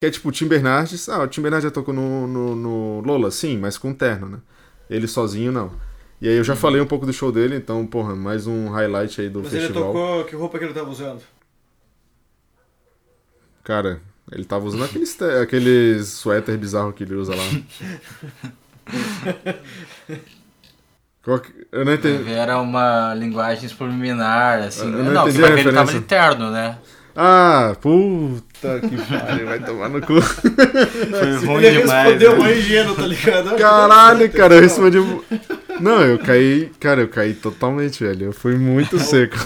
Que é tipo o Tim Bernardes. Ah, o Tim Bernardes já tocou no, no, no Lola, sim, mas com terno, né? Ele sozinho, não. E aí eu já falei um pouco do show dele, então, porra, mais um highlight aí do Mas festival. ele tocou. Que roupa que ele tava usando? Cara, ele tava usando aqueles, te- aqueles suéter bizarro que ele usa lá. Eu não entendi. Era uma linguagem subliminar, assim. Eu não não, entendi você vai a ver, ele tava de referência. terno, né? Ah, puta que pariu, vai tomar no cu. Foi ruim ele demais. respondeu né? mais ingênuo, tá ligado? Caralho, cara, eu respondi. Não, eu caí. Cara, eu caí totalmente, velho. Eu fui muito seco.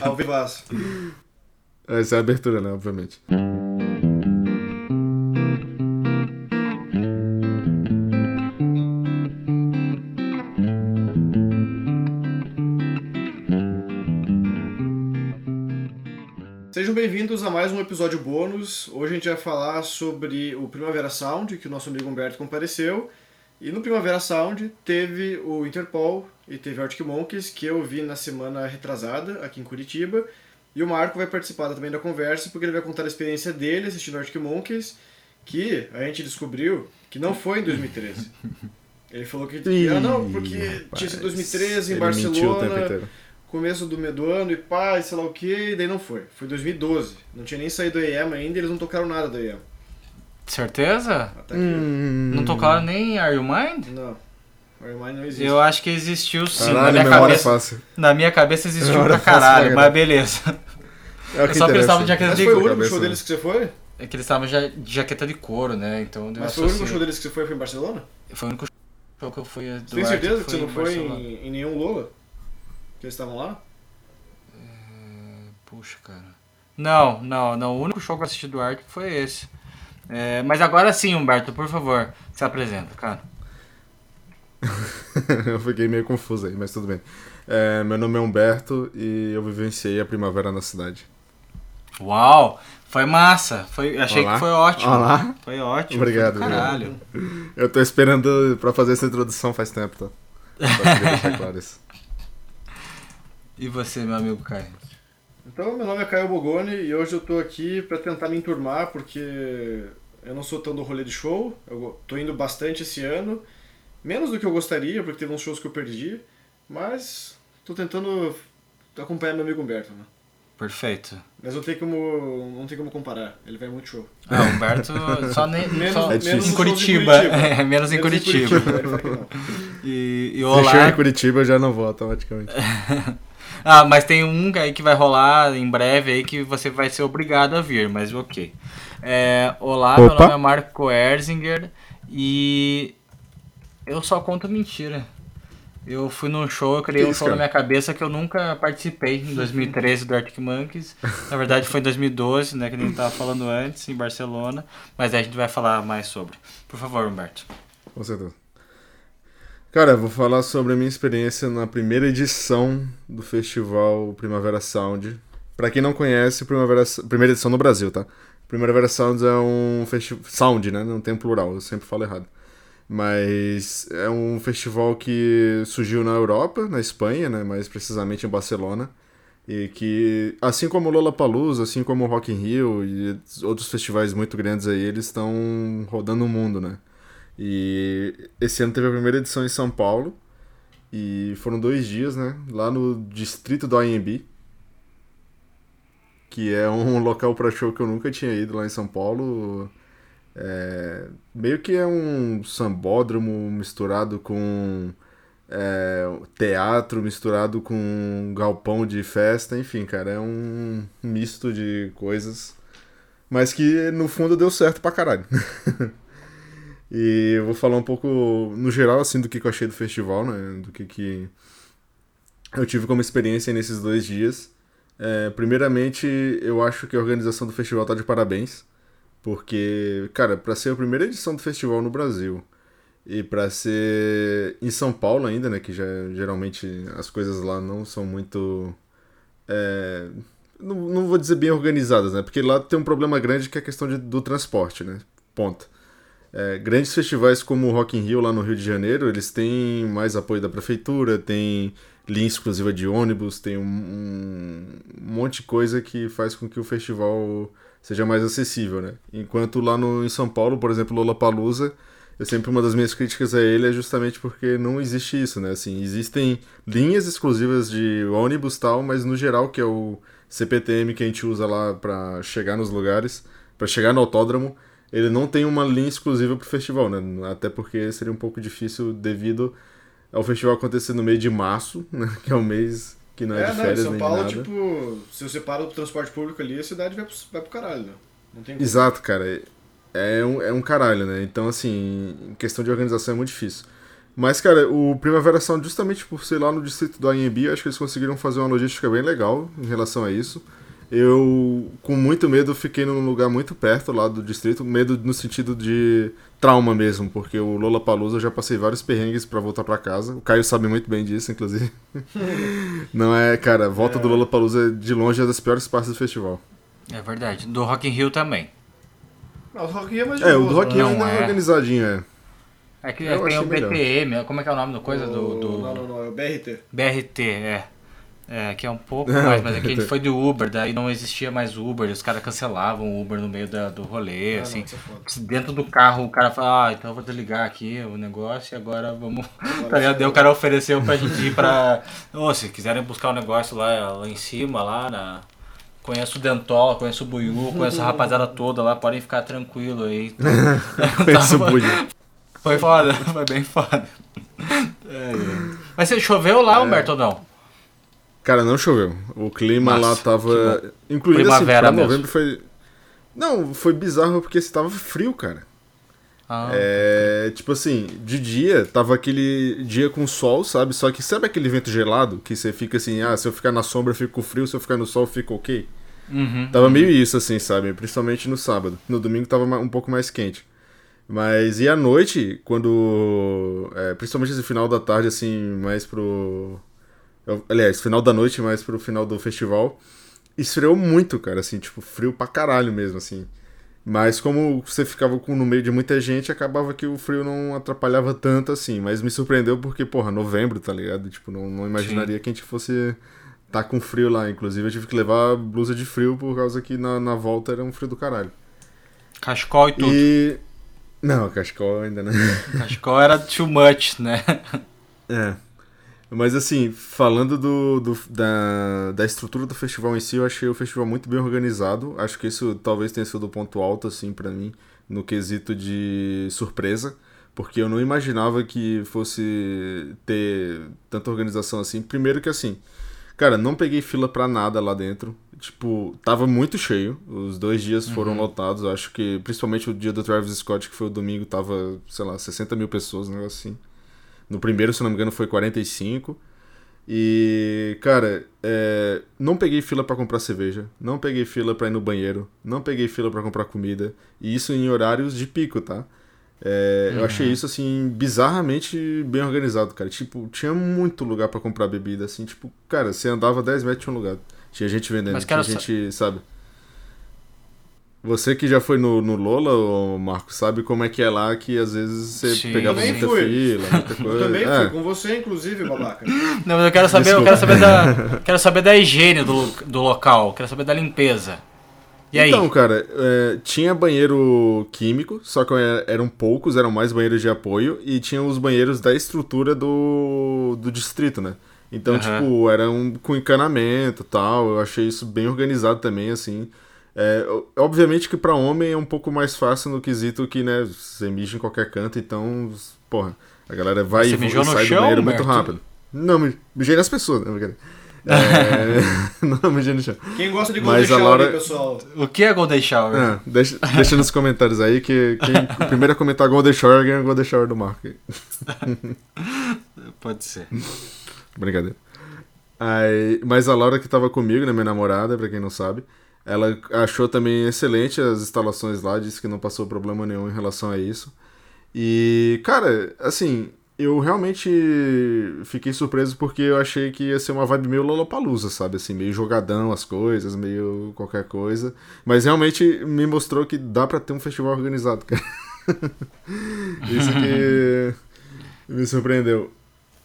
Ao vivaço. Essa é a abertura, né? Obviamente. Mais um episódio bônus. Hoje a gente vai falar sobre o Primavera Sound, que o nosso amigo Humberto compareceu. E no Primavera Sound teve o Interpol e teve Arctic Monkeys, que eu vi na semana retrasada aqui em Curitiba. E o Marco vai participar também da conversa, porque ele vai contar a experiência dele assistindo Arctic Monkeys, que a gente descobriu que não foi em 2013. Ele falou que Ih, ah, não, porque rapaz, tinha sido 2013 em Barcelona. Começo do, do ano e pá, e sei lá o que, e daí não foi. Foi 2012. Não tinha nem saído do EM ainda, eles não tocaram nada do EM. Certeza? Hum. Não tocaram nem Are You Mind? Não. Iron Man não existe. Eu acho que existiu sim. na, Caralho, minha memória cabeça, fácil. na minha cabeça existiu pra caralho, caralho. mas beleza. É o que só que eles estavam de jaqueta Mas de foi o couro. único cabeça, show né? deles que você foi? É que eles estavam já de jaqueta de couro, né? Então Mas foi o único associei. show deles que você foi, foi em Barcelona? Foi o único show que eu fui. tem certeza que você não foi em, em nenhum Lola? Eles estavam lá? Puxa, cara. Não, não, não. O único show que eu assisti do Arctic foi esse. É, mas agora sim, Humberto, por favor, se apresenta, cara. eu fiquei meio confuso aí, mas tudo bem. É, meu nome é Humberto e eu vivenciei a primavera na cidade. Uau! Foi massa. Foi, achei Olá. que foi ótimo. Olá. Foi ótimo. Obrigado, Foi caralho. Eu tô esperando pra fazer essa introdução faz tempo, tá? Só queria deixar claro isso. E você, meu amigo Caio? Então, meu nome é Caio Bogoni e hoje eu tô aqui pra tentar me enturmar porque eu não sou tão do rolê de show. Eu tô indo bastante esse ano. Menos do que eu gostaria, porque teve uns shows que eu perdi. Mas tô tentando acompanhar meu amigo Humberto, né? Perfeito. Mas não tem como, não tem como comparar. Ele vai muito show. Ah, Humberto só nem. Menos, só É menos em shows Curitiba. É, menos em Curitiba. Que não. E, e Se olá. chegar em Curitiba eu já não vou automaticamente. Ah, mas tem um aí que vai rolar em breve aí que você vai ser obrigado a vir, mas ok. É, olá, meu Opa. nome é Marco Erzinger e eu só conto mentira. Eu fui num show, eu criei um show na cara? minha cabeça que eu nunca participei em 2013 do Arctic Monkeys. Na verdade foi em 2012, né, que a gente tava falando antes, em Barcelona, mas aí a gente vai falar mais sobre. Por favor, Humberto. Com certeza. Cara, eu vou falar sobre a minha experiência na primeira edição do festival Primavera Sound. Pra quem não conhece, Primavera, primeira edição no Brasil, tá? Primavera Sound é um festival. Sound, né? Não tem plural, eu sempre falo errado. Mas é um festival que surgiu na Europa, na Espanha, né? Mais precisamente em Barcelona. E que, assim como o Lollapalooza, assim como o Rock in Rio e outros festivais muito grandes aí, eles estão rodando o mundo, né? E esse ano teve a primeira edição em São Paulo. E foram dois dias, né? Lá no distrito do IMB. Que é um local para show que eu nunca tinha ido lá em São Paulo. É, meio que é um sambódromo misturado com é, teatro, misturado com galpão de festa. Enfim, cara, é um misto de coisas. Mas que no fundo deu certo pra caralho. E eu vou falar um pouco, no geral, assim, do que que eu achei do festival, né? Do que que eu tive como experiência nesses dois dias. É, primeiramente, eu acho que a organização do festival tá de parabéns. Porque, cara, pra ser a primeira edição do festival no Brasil e pra ser em São Paulo ainda, né? Que já, geralmente as coisas lá não são muito... é, não, não vou dizer bem organizadas, né? Porque lá tem um problema grande que é a questão de- do transporte, né? Ponto. É, grandes festivais como o Rock in Rio lá no Rio de Janeiro, eles têm mais apoio da prefeitura, tem linha exclusiva de ônibus, tem um, um monte de coisa que faz com que o festival seja mais acessível, né? Enquanto lá no, em São Paulo, por exemplo, Lollapalooza, eu sempre uma das minhas críticas a ele é justamente porque não existe isso, né? Assim, existem linhas exclusivas de ônibus tal, mas no geral que é o CPTM que a gente usa lá para chegar nos lugares, para chegar no autódromo, ele não tem uma linha exclusiva pro festival, né? Até porque seria um pouco difícil devido ao festival acontecer no mês de março, né? Que é o mês que não é, É, de não, férias em São Paulo, tipo, se você para o transporte público ali, a cidade vai pro, vai pro caralho, né? Não tem. Exato, cara. É um, é um caralho, né? Então, assim, em questão de organização é muito difícil. Mas, cara, o Primavera Sound, justamente por ser lá no distrito do AMB, acho que eles conseguiram fazer uma logística bem legal em relação a isso. Eu, com muito medo, fiquei num lugar muito perto lá do distrito, medo no sentido de trauma mesmo, porque o Lollapalooza eu já passei vários perrengues pra voltar pra casa. O Caio sabe muito bem disso, inclusive. Não é, cara, a volta do Lollapalooza de longe é das piores partes do festival. É verdade. Do Rock in Rio também. Não, o Rock in Rio é mais É, o do Rock in não Rio ainda é é. organizadinho, é. É que tem o melhor. BPM, como é que é o nome da coisa? O- Do, do Não, não, não, é o BRT. BRT, é. É, que é um pouco Não, mais, mas aqui a gente foi do Uber, daí não existia mais Uber, os caras cancelavam o Uber no meio da, do rolê, Ah, assim. não, é. Dentro do carro o cara fala, ah, então eu vou desligar aqui o negócio e agora vamos. Agora Tá Daí o cara ofereceu pra gente ir pra. Ô, se quiserem buscar o negócio lá, lá em cima, lá na. Conheço o Dentola, conheço o Buiú, conheço a rapaziada toda lá, podem ficar tranquilo aí. Pensa o Tava- Budi. Foi foda, foi bem foda. É, é. Mas você choveu lá, Humberto, ou não? Cara, não choveu. O clima Massa, lá tava. Inclusive, assim, pra mesmo. novembro foi. Não, foi bizarro porque estava frio, cara. Ah, É. Tipo assim, de dia, tava aquele dia com sol, sabe? Só que sabe aquele vento gelado? Que você fica assim, ah, se eu ficar na sombra eu fico frio, se eu ficar no sol eu fico ok. uhum. Tava meio isso, assim, sabe? Principalmente no sábado. No domingo tava um pouco mais quente. Mas e à noite, quando. é, principalmente esse final da tarde, assim, mais pro. Aliás, final da noite, mais pro final do festival. Esfriou muito, cara, assim, tipo, frio pra caralho mesmo, assim. Mas como você ficava com, no meio de muita gente, acabava que o frio não atrapalhava tanto assim. Mas me surpreendeu porque, porra, novembro, tá ligado? Tipo, não, não imaginaria que a gente fosse tá com frio lá. Inclusive, eu tive que levar blusa de frio por causa que na, na volta era um frio do caralho. Cachecol e tudo. E. Não, cachecol ainda, né? Cachecol era too much, né? É. Mas assim, falando do, do- da, da estrutura do festival em si, eu achei o festival muito bem organizado. Acho que isso talvez tenha sido o ponto alto, assim, pra mim, no quesito de surpresa. Porque eu não imaginava que fosse ter tanta organização assim. Primeiro que assim, cara, não peguei fila pra nada lá dentro. Tipo, tava muito cheio. Os dois dias foram lotados. Eu Acho que, principalmente o dia do Travis Scott, que foi o domingo, tava, sei lá, 60 mil pessoas, um negócio assim. No primeiro, se não me engano, foi 45. E, cara, é, não peguei fila pra comprar cerveja, não peguei fila pra ir no banheiro, não peguei fila pra comprar comida. E isso em horários de pico, tá? É, Eu achei isso, assim, bizarramente bem organizado, cara. Tipo, tinha muito lugar pra comprar bebida, assim. Tipo, cara, você andava 10 metros tinha um lugar. Tinha gente vendendo, Mas, tinha cara, gente, sabe? Você que já foi no, no Lola, ô Marco, sabe como é que é lá, que às vezes você Sim. pegava Também muita fui. fila, muita Eu coisa. também É. fui com você, inclusive, babaca. Não, mas eu quero saber, eu quero saber da. Quero saber da higiene do, do local, quero saber da limpeza. E aí? Então, cara, é, tinha banheiro químico, só que é- eram poucos, eram mais banheiros de apoio, e tinha os banheiros da estrutura do, do distrito, né? Então, Aham. tipo, eram com encanamento e tal, eu achei isso bem organizado também, assim. É, obviamente que pra homem é um pouco mais fácil no quesito que, né, você mija em qualquer canto, então, porra, a galera vai Você e vo- mijou no sai do chão, banheiro muito rápido. Não, mi- mijei nas pessoas, né? brincadeira. É, não, mijei no chão. Quem gosta de Golden Mas Shower, Laura- pessoal? O que é Golden Shower? Ah, deixa, deixa nos comentários aí que quem o primeiro a comentar Golden Shower ganha o Golden Shower do Marco. Pode ser. Brincadeira. Aí, mas a Laura que tava comigo, né, minha namorada, pra quem não sabe, ela achou também excelente as instalações lá, disse que não passou problema nenhum em relação a isso. E, cara, assim, eu realmente fiquei surpreso porque eu achei que ia ser uma vibe meio Lollapalooza, sabe? Assim, meio jogadão as coisas, meio qualquer coisa. Mas realmente me mostrou que dá pra ter um festival organizado, cara. Isso que me surpreendeu.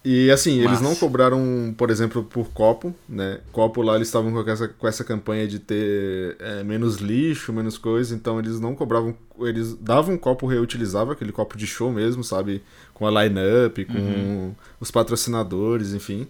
E assim, eles não cobraram, por exemplo, por copo, né? Copo lá eles estavam com essa, com essa campanha de ter é, menos lixo, menos coisa, então eles não cobravam, eles davam um copo reutilizável, aquele copo de show mesmo, sabe? Com a line-up, com os patrocinadores, enfim.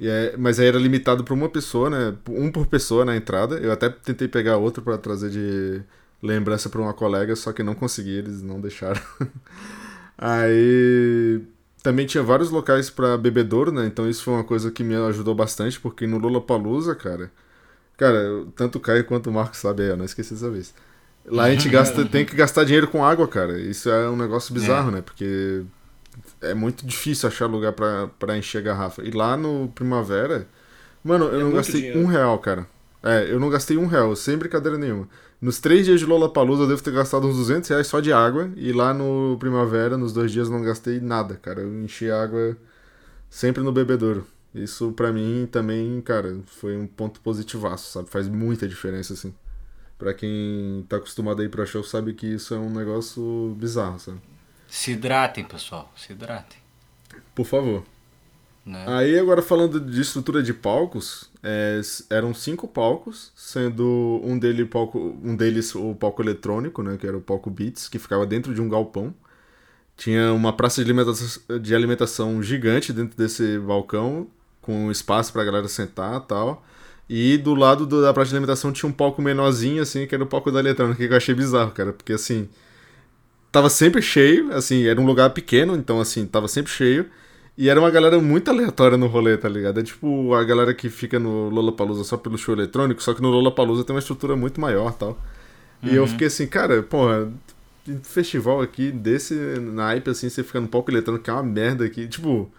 É- mas aí era limitado para uma pessoa, né? Um por pessoa na entrada. Eu até tentei pegar outro para trazer de lembrança para uma colega, só que não consegui, eles não deixaram. Aí também tinha vários locais para bebedouro, né? Então isso foi uma coisa que me ajudou bastante, porque no Lollapalooza, cara, cara, tanto o Caio quanto o Marcos sabem, eu não esqueci dessa vez. Lá a gente gasta, tem que gastar dinheiro com água, cara. Isso é um negócio bizarro, né? Porque é muito difícil achar lugar pra encher garrafa. E lá no Primavera, mano, eu É não gastei dinheiro. um real, cara. É, eu não gastei um real, sem brincadeira nenhuma. Nos três dias de Lollapalooza eu devo ter gastado uns 200 reais só de água. E lá no Primavera, nos dois dias, eu não gastei nada, cara. Eu enchi água sempre no bebedouro. Isso pra mim também, cara, foi um ponto positivaço, sabe? Faz muita diferença, assim. Pra quem tá acostumado a ir pra show sabe que isso é um negócio bizarro, sabe? Se hidratem, pessoal. Se hidratem. Por favor. Né? Aí agora falando de estrutura de palcos, é, eram cinco palcos, sendo um, dele palco, um deles o palco eletrônico, né, que era o palco Beats, que ficava dentro de um galpão. Tinha uma praça de alimentação, de alimentação gigante dentro desse balcão, com espaço pra galera sentar e tal. E do lado do- da praça de alimentação tinha um palco menorzinho, assim, que era o palco da eletrônica, que eu achei bizarro, cara, porque assim. Tava sempre cheio, assim, era um lugar pequeno, então assim, tava sempre cheio. E era uma galera muito aleatória no rolê, tá ligado? É tipo a galera que fica no Lollapalooza só pelo show eletrônico, só que no Lollapalooza tem uma estrutura muito maior tal. E eu fiquei assim, cara, porra, festival aqui desse naipe, assim, você fica no palco eletrônico, que é uma merda aqui. Tipo,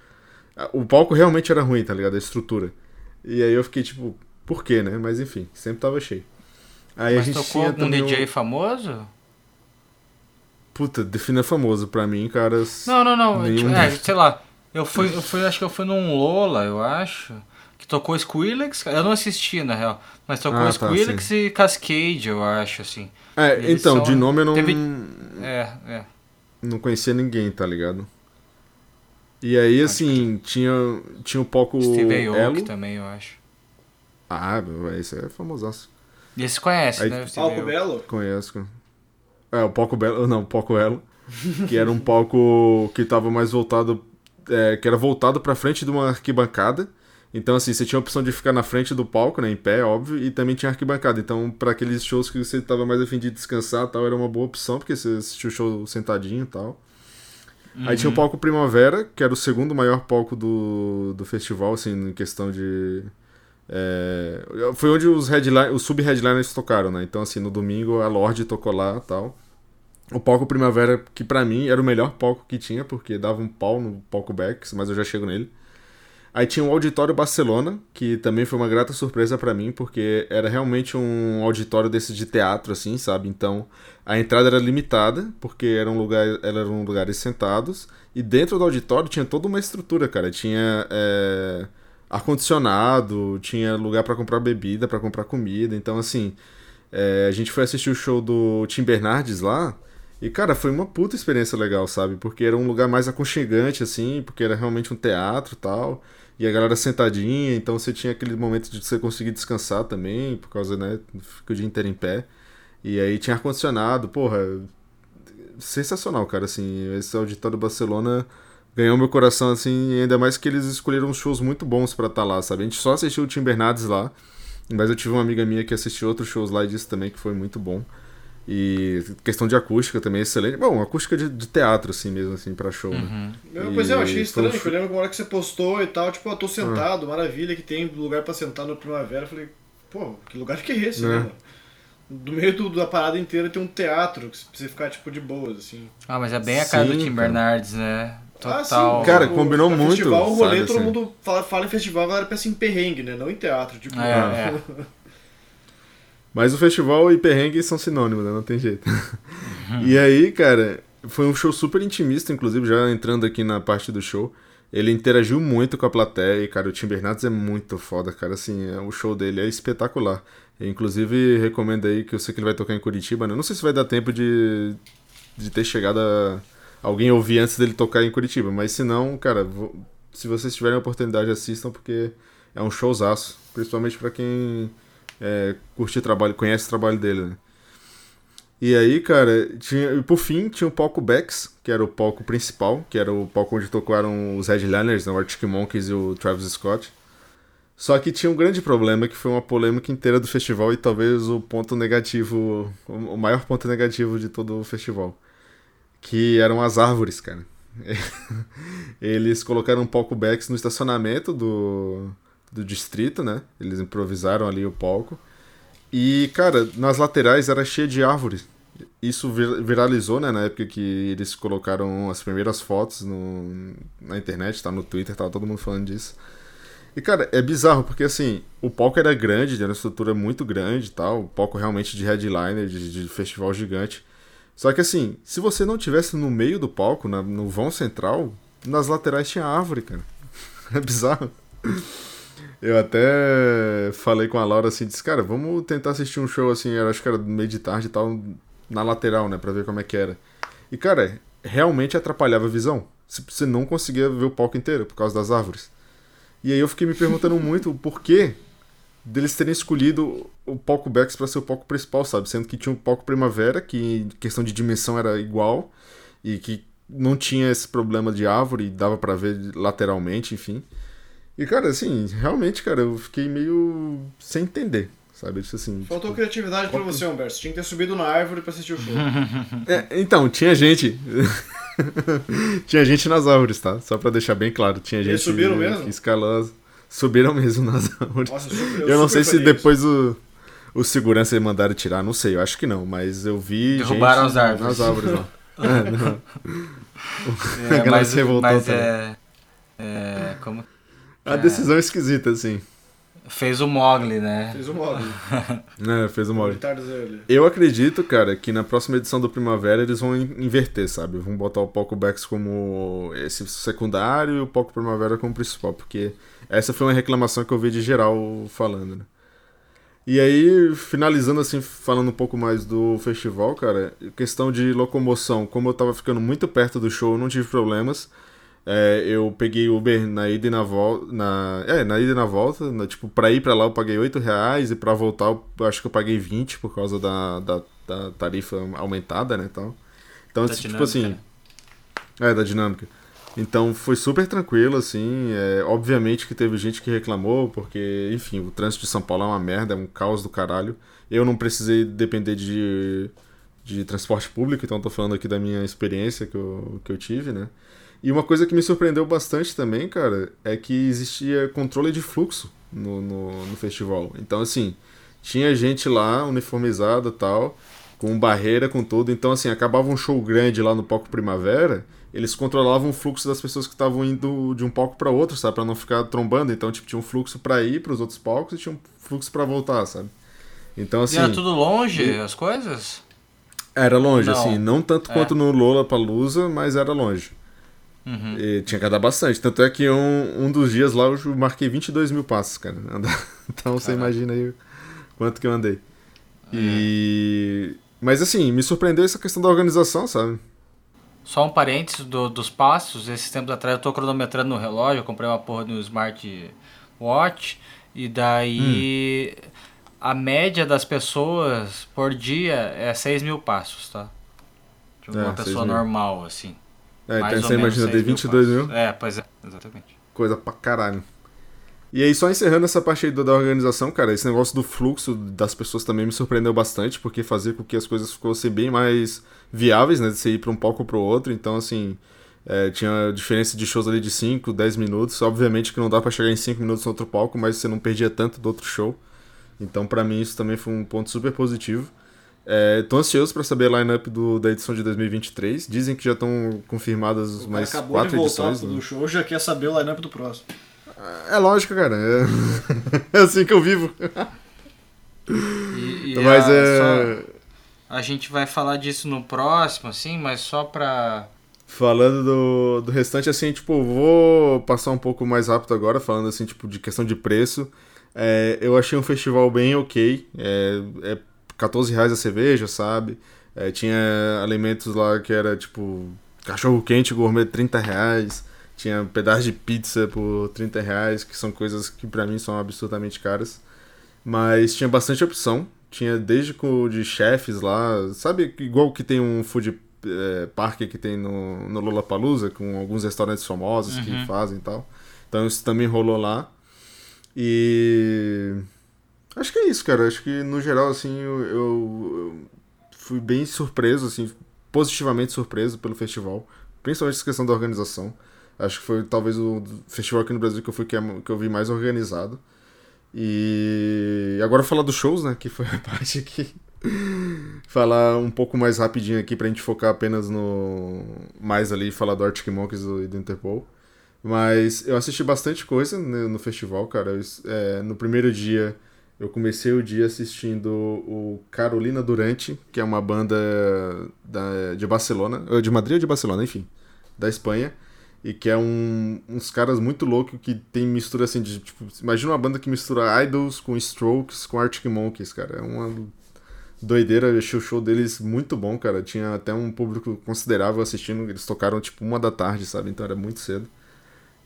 o palco realmente era ruim, tá ligado? A estrutura. E aí eu fiquei tipo, por quê, né? Mas enfim, sempre tava cheio. Aí Mas a gente tocou tinha algum também um- DJ famoso? Puta, defina famoso pra mim, cara. Não, não, não. Nenhum Tipo, é, sei lá. Eu fui, eu fui, acho que eu fui num Lola, eu acho. Que tocou Skrillex. Eu não assisti, na real. Mas tocou Ah, tá, e Cascade, eu acho, assim. É, Eles então, são- de nome eu não, teve- É, é. não conhecia ninguém, tá ligado? E aí, assim, tinha, tinha o palco Steve Aoki também, eu acho. Ah, esse é famosaço. E esse conhece, Aí- né? Palco Aoki. Belo? Conheço. cara. É, o palco Belo, não, o palco Elo. que era um palco que tava mais voltado, é, que era voltado pra frente de uma arquibancada. Então, assim, você tinha a opção de ficar na frente do palco, né, em pé, óbvio, e também tinha arquibancada. Então, pra aqueles shows que você tava mais afim de descansar tal, era uma boa opção, porque você assistiu o show sentadinho e tal. Aí tinha o palco Primavera, que era o segundo maior palco do, do festival, assim, em questão de. é, foi onde os, headline, os sub-headliners tocaram, né? Então, assim, no domingo a Lorde tocou lá e tal. O palco Primavera, que pra mim era o melhor palco que tinha, porque dava um pau no palco Bex, mas eu já chego nele. Aí tinha o Auditório Barcelona, que também foi uma grata surpresa pra mim, porque era realmente um auditório desse de teatro, assim, sabe? Então a entrada era limitada, porque eram, lugar, eram lugares sentados, e dentro do auditório tinha toda uma estrutura, cara. Tinha é, ar-condicionado, tinha lugar pra comprar bebida, pra comprar comida. Então, assim, é, a gente foi assistir o show do Tim Bernardes lá. E, cara, foi uma puta experiência legal, sabe? Porque era um lugar mais aconchegante, assim, porque era realmente um teatro tal. E a galera sentadinha, então você tinha aquele momento de você conseguir descansar também, por causa, né? Fica o dia inteiro em pé. E aí tinha ar-condicionado, porra. Sensacional, cara, assim. Esse auditório Barcelona ganhou meu coração, assim, ainda mais que eles escolheram shows muito bons pra estar lá, sabe? A gente só assistiu o Tim Bernardes lá, mas eu tive uma amiga minha que assistiu outros shows lá e disse também que foi muito bom. E questão de acústica também excelente. Bom, acústica de, de teatro, assim mesmo, assim, pra show, né? Uhum. Eu, pois é, eu achei estranho, foi eu lembro que uma hora que você postou e tal, tipo, eu tô sentado, maravilha, que tem lugar pra sentar no Primavera. Eu falei, pô, que lugar que é esse, É. né? mano? Do meio do- da parada inteira tem um teatro, que você precisa ficar, tipo, de boas, assim. Ah, mas é bem a cara do Sim, Tim cara. Bernardes, né? Ah, Total. sim. Cara, tipo, combinou muito, Festival, o rolê, sabe, todo assim. mundo fala, fala em festival, a galera pensa em perrengue, né? Não em teatro, tipo... É, é. Mas o festival e perrengue são sinônimos, né? Não tem jeito. E aí, cara, foi um show super intimista, inclusive, já entrando aqui na parte do show. Ele interagiu muito com a plateia e, cara, o Tim Bernardes é muito foda, cara. Assim, é- o show dele é espetacular. Eu, inclusive, recomendo aí que eu sei que ele vai tocar em Curitiba, né? Não sei se vai dar tempo de, de ter chegado a alguém ouvir antes dele tocar em Curitiba, mas se não, cara, vou- se vocês tiverem a oportunidade, assistam, porque é um showzaço. Principalmente para quem é, curte trabalho, conhece o trabalho dele, né? E aí, cara, tinha, e por fim tinha o palco Bex, que era o palco principal, que era o palco onde tocaram os headliners, né, o Arctic Monkeys e o Travis Scott. Só que tinha um grande problema, que foi uma polêmica inteira do festival e talvez o ponto negativo, o maior ponto negativo de todo o festival. Que eram as árvores, cara. Eles colocaram um palco Bex no estacionamento do, do distrito, né? Eles improvisaram ali o palco. E, cara, nas laterais era cheia de árvores. Isso viralizou, né, na época que eles colocaram as primeiras fotos no, na internet, tá no Twitter, tava todo mundo falando disso. E, cara, é bizarro, porque, assim, o palco era grande, era uma estrutura muito grande e tal, o palco realmente de headliner, de, de festival gigante. Só que, assim, se você não tivesse no meio do palco, na, no vão central, nas laterais tinha árvore, cara. É bizarro. Eu até falei com a Laura assim, disse, cara, vamos tentar assistir um show assim, acho que era meio de tarde e tal, na lateral, né, pra ver como é que era. E, cara, realmente atrapalhava a visão. Você não conseguia ver o palco inteiro por causa das árvores. E aí eu fiquei me perguntando muito o porquê deles terem escolhido o palco Bex para ser o palco principal, sabe? Sendo que tinha o palco Primavera, que em questão de dimensão era igual, e que não tinha esse problema de árvore, dava para ver lateralmente, enfim. E, cara, assim, realmente, cara, eu fiquei meio sem entender, sabe? Isso, assim, Faltou tipo, criatividade pra você, Humberto. Você tinha que ter subido na árvore pra assistir o show. é, então, tinha gente. tinha gente nas árvores, tá? Só pra deixar bem claro. Tinha gente. Eles subiram mesmo? Escalando. Subiram mesmo nas árvores. Nossa, eu, eu não sei se depois o, o segurança mandaram tirar, não sei, eu acho que não, mas eu vi. Derrubaram gente as árvores. Nas árvores lá. é, não. É, mas, mas é, é. Como a decisão é esquisita, assim. Fez o Mogli, né? Fez o Mogli. é, fez o Mogli. Eu acredito, cara, que na próxima edição do Primavera eles vão inverter, sabe? Vão botar o Poco Bex como esse secundário e o Poco Primavera como principal, porque essa foi uma reclamação que eu vi de geral falando, né? E aí, finalizando assim, falando um pouco mais do festival, cara, questão de locomoção, como eu tava ficando muito perto do show, eu não tive problemas. É, eu peguei Uber na ida e na volta. Na, é, na ida e na volta. Na, tipo, pra ir pra lá eu paguei 8 reais e pra voltar eu acho que eu paguei 20 por causa da, da, da tarifa aumentada, né? Então, então da tipo assim. Né? É, da dinâmica. Então foi super tranquilo, assim. É, obviamente que teve gente que reclamou, porque, enfim, o trânsito de São Paulo é uma merda, é um caos do caralho. Eu não precisei depender de, de transporte público, então tô falando aqui da minha experiência que eu, que eu tive, né? E uma coisa que me surpreendeu bastante também, cara, é que existia controle de fluxo no, no, no festival. Então, assim, tinha gente lá uniformizada tal, com barreira, com tudo. Então, assim, acabava um show grande lá no palco Primavera, eles controlavam o fluxo das pessoas que estavam indo de um palco para outro, sabe? Para não ficar trombando. Então, tipo, tinha um fluxo para ir para os outros palcos e tinha um fluxo para voltar, sabe? Então, assim. E era tudo longe e... as coisas? Era longe, não. assim, não tanto é. quanto no Lola Palusa, mas era longe. Uhum. Tinha que andar bastante. Tanto é que um, um dos dias lá eu marquei 22 mil passos, cara. Então você imagina aí quanto que eu andei. É. E. Mas assim, me surpreendeu essa questão da organização, sabe? Só um parênteses do, dos passos. Esses tempos atrás eu tô cronometrando no relógio. Eu comprei uma porra no Smart Watch. E daí. Hum. A média das pessoas por dia é 6 mil passos, tá? De uma é, pessoa normal, assim. É, Mais então você imagina, tem 22 mil, mil. É, pois é, exatamente. Coisa pra caralho. E aí, só encerrando essa parte aí da organização, cara, esse negócio do fluxo das pessoas também me surpreendeu bastante, porque fazia com que as coisas fossem bem mais viáveis, né? De você ir pra um palco ou pro outro. Então, assim, é, tinha diferença de shows ali de 5, 10 minutos. Obviamente que não dá para chegar em 5 minutos no outro palco, mas você não perdia tanto do outro show. Então, para mim, isso também foi um ponto super positivo. É, tô ansioso para saber a lineup do, da edição de 2023. Dizem que já estão confirmadas o mais acabou quatro de voltar edições. Né? do show, já quer saber o lineup do próximo. É lógico, cara. É, é assim que eu vivo. E, e mas a, é. Só, a gente vai falar disso no próximo, assim, mas só pra. Falando do, do restante, assim, tipo, vou passar um pouco mais rápido agora, falando assim, tipo, de questão de preço. É, eu achei um festival bem ok. É, é 14 reais a cerveja, sabe? É, tinha alimentos lá que era tipo cachorro quente gourmet 30 reais. Tinha pedaço de pizza por 30 reais, que são coisas que para mim são absurdamente caras. Mas tinha bastante opção. Tinha desde com de chefes lá, sabe, igual que tem um food é, park que tem no, no Lollapalooza, com alguns restaurantes famosos uhum. que fazem e tal. Então isso também rolou lá. E. Acho que é isso, cara. Acho que no geral, assim, eu, eu, fui bem surpreso, assim, positivamente surpreso pelo festival. Principalmente essa questão da organização. Acho que foi talvez o festival aqui no Brasil que eu fui que, é, que eu vi mais organizado. E agora falar dos shows, né? Que foi a parte que. falar um pouco mais rapidinho aqui pra gente focar apenas no. Mais ali, falar do Arctic Monkeys e do Interpol. Mas eu assisti bastante coisa no, no festival, cara. Eu, é, no primeiro dia, eu comecei o dia assistindo o Carolina Durante, que é uma banda da, de Barcelona, de Madrid ou de Barcelona, enfim, da Espanha e que é um, uns caras muito loucos que tem mistura assim de tipo, imagina uma banda que mistura Idols com Strokes com Arctic Monkeys, cara. É uma doideira, eu achei o show deles muito bom, cara. Tinha até um público considerável assistindo, eles tocaram tipo uma da tarde, sabe? Então era muito cedo.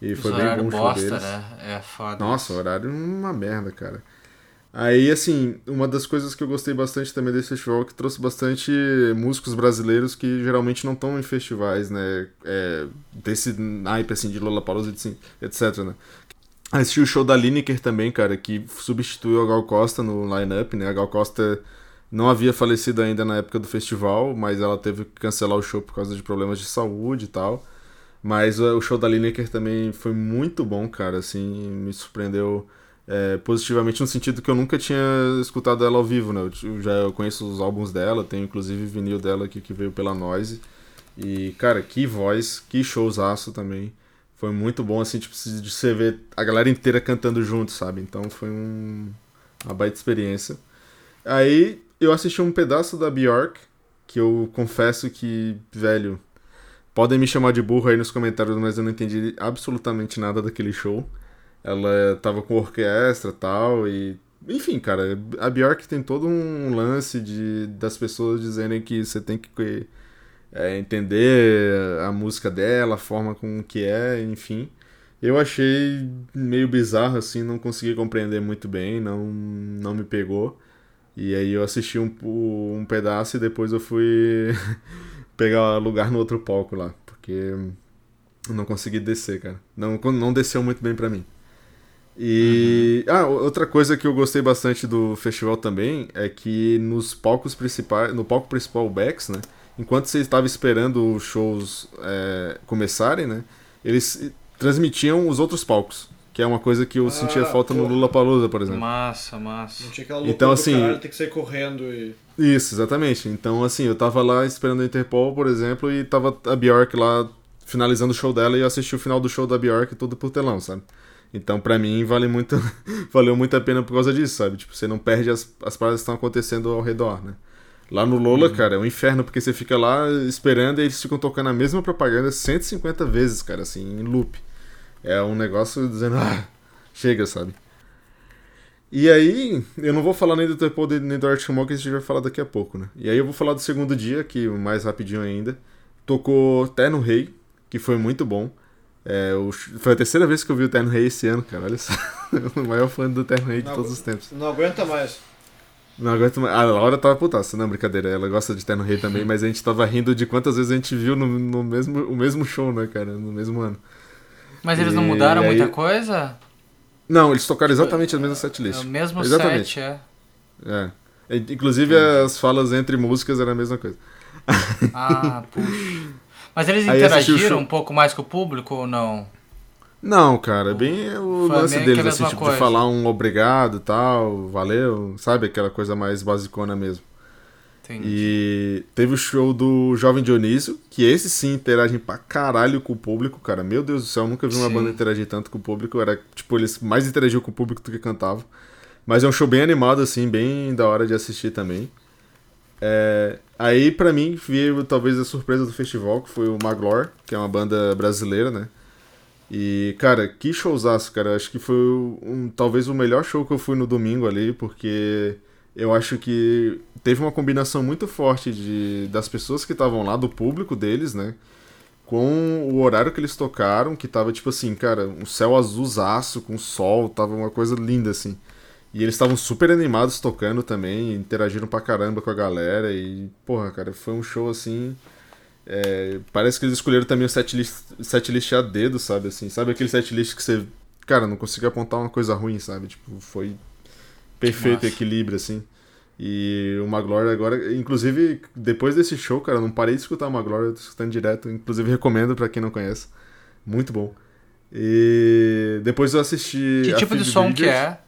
E foi bem bom o show deles. Né? É foda. Nossa, o horário é uma merda, cara. Aí, assim, uma das coisas que eu gostei bastante também desse festival é que trouxe bastante músicos brasileiros que geralmente não estão em festivais, né? É, desse naipe, assim, de Lollapalooza, etc, né? Assisti o show da Lineker também, cara, que substituiu a Gal Costa no line-up, né? A Gal Costa não havia falecido ainda na época do festival, mas ela teve que cancelar o show por causa de problemas de saúde e tal. Mas o show da Lineker também foi muito bom, cara, assim, me surpreendeu é, positivamente no sentido que eu nunca tinha escutado ela ao vivo, né? Eu já eu conheço os álbuns dela, tenho inclusive vinil dela aqui que veio pela Noise. E, cara, que voz, que showzaço também. Foi muito bom, assim, tipo, de você ver a galera inteira cantando junto, sabe? Então foi um, uma baita experiência. Aí eu assisti um pedaço da Bjork, que eu confesso que, velho, podem me chamar de burro aí nos comentários, mas eu não entendi absolutamente nada daquele show. Ela tava com orquestra tal, e. Enfim, cara, a Bjork tem todo um lance de das pessoas dizerem que você tem que é, entender a música dela, a forma com que é, enfim. Eu achei meio bizarro, assim, não consegui compreender muito bem, não, não me pegou. E aí eu assisti um, um pedaço e depois eu fui pegar lugar no outro palco lá, porque não consegui descer, cara. Não, não desceu muito bem pra mim. E. Uhum. Ah, outra coisa que eu gostei bastante do festival também é que nos palcos principais. No palco principal, o Bex, né? Enquanto você estava esperando os shows é, começarem, né? Eles transmitiam os outros palcos. Que é uma coisa que eu ah, sentia falta pô. no Lula Palusa, por exemplo. Massa, massa. Não tinha aquela então, assim, caralho, tem que sair correndo e. Isso, exatamente. Então, assim, eu tava lá esperando a Interpol, por exemplo, e tava a Bjork lá finalizando o show dela e eu assisti o final do show da Bjork tudo por telão, sabe? Então, para mim, vale muito, valeu muito a pena por causa disso, sabe? Tipo, você não perde as, as paradas que estão acontecendo ao redor, né? Lá no Lola, uhum. cara, é um inferno, porque você fica lá esperando e eles ficam tocando a mesma propaganda 150 vezes, cara, assim, em loop. É um negócio dizendo, ah, chega, sabe? E aí, eu não vou falar nem do Tempo nem do Arctic Monkeys, a gente vai falar daqui a pouco, né? E aí eu vou falar do segundo dia, que mais rapidinho ainda. Tocou Terno Rei, que foi muito bom. É, o, foi a terceira vez que eu vi o Terno Rei esse ano, cara. Olha só. o maior fã do Terno Rei de todos os tempos. Não aguenta mais. Não aguento mais. A Laura tava putaça, não, brincadeira. Ela gosta de Terno Rei também, mas a gente tava rindo de quantas vezes a gente viu no, no mesmo, o mesmo show, né, cara? No mesmo ano. Mas eles não mudaram aí... muita coisa? Não, eles tocaram exatamente a mesma setlist. É o mesmo exatamente. set, é. É. Inclusive as falas entre músicas eram a mesma coisa. Ah, puxa. Mas eles interagiram um pouco mais com o público ou não? Não, cara, é bem o Foi lance deles, assim, tipo, coisa. de falar um obrigado e tal, valeu, sabe? Aquela coisa mais basicona mesmo. Entendi. E teve o show do Jovem Dionísio, que esse sim interagem pra caralho com o público, cara. Meu Deus do céu, nunca vi uma sim. banda interagir tanto com o público. Era, tipo, eles mais interagiam com o público do que cantavam. Mas é um show bem animado, assim, bem da hora de assistir também. É, aí, para mim, veio talvez a surpresa do festival, que foi o Maglor, que é uma banda brasileira, né? E, cara, que showzaço, cara. Acho que foi um, talvez o melhor show que eu fui no domingo ali, porque eu acho que teve uma combinação muito forte de, das pessoas que estavam lá, do público deles, né? com o horário que eles tocaram, que tava tipo assim, cara, um céu azulzaço com sol, tava uma coisa linda assim. E eles estavam super animados tocando também, interagiram pra caramba com a galera e, porra, cara, foi um show assim. É, parece que eles escolheram também o setlist, setlist a dedo, sabe? Assim, sabe aquele setlist que você, cara, não conseguiu apontar uma coisa ruim, sabe? Tipo, foi perfeito equilíbrio, assim. E o Maglore agora, inclusive, depois desse show, cara, eu não parei de escutar o Maglore, eu tô escutando direto. Inclusive, recomendo para quem não conhece. Muito bom. E depois eu assisti. Que tipo de som que é?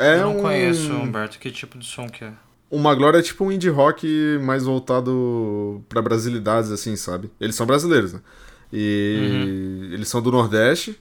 É eu não um... conheço, Humberto. Que tipo de som que é? O Maglore é tipo um indie rock mais voltado pra brasilidades, assim, sabe? Eles são brasileiros, né? E uhum. eles são do Nordeste.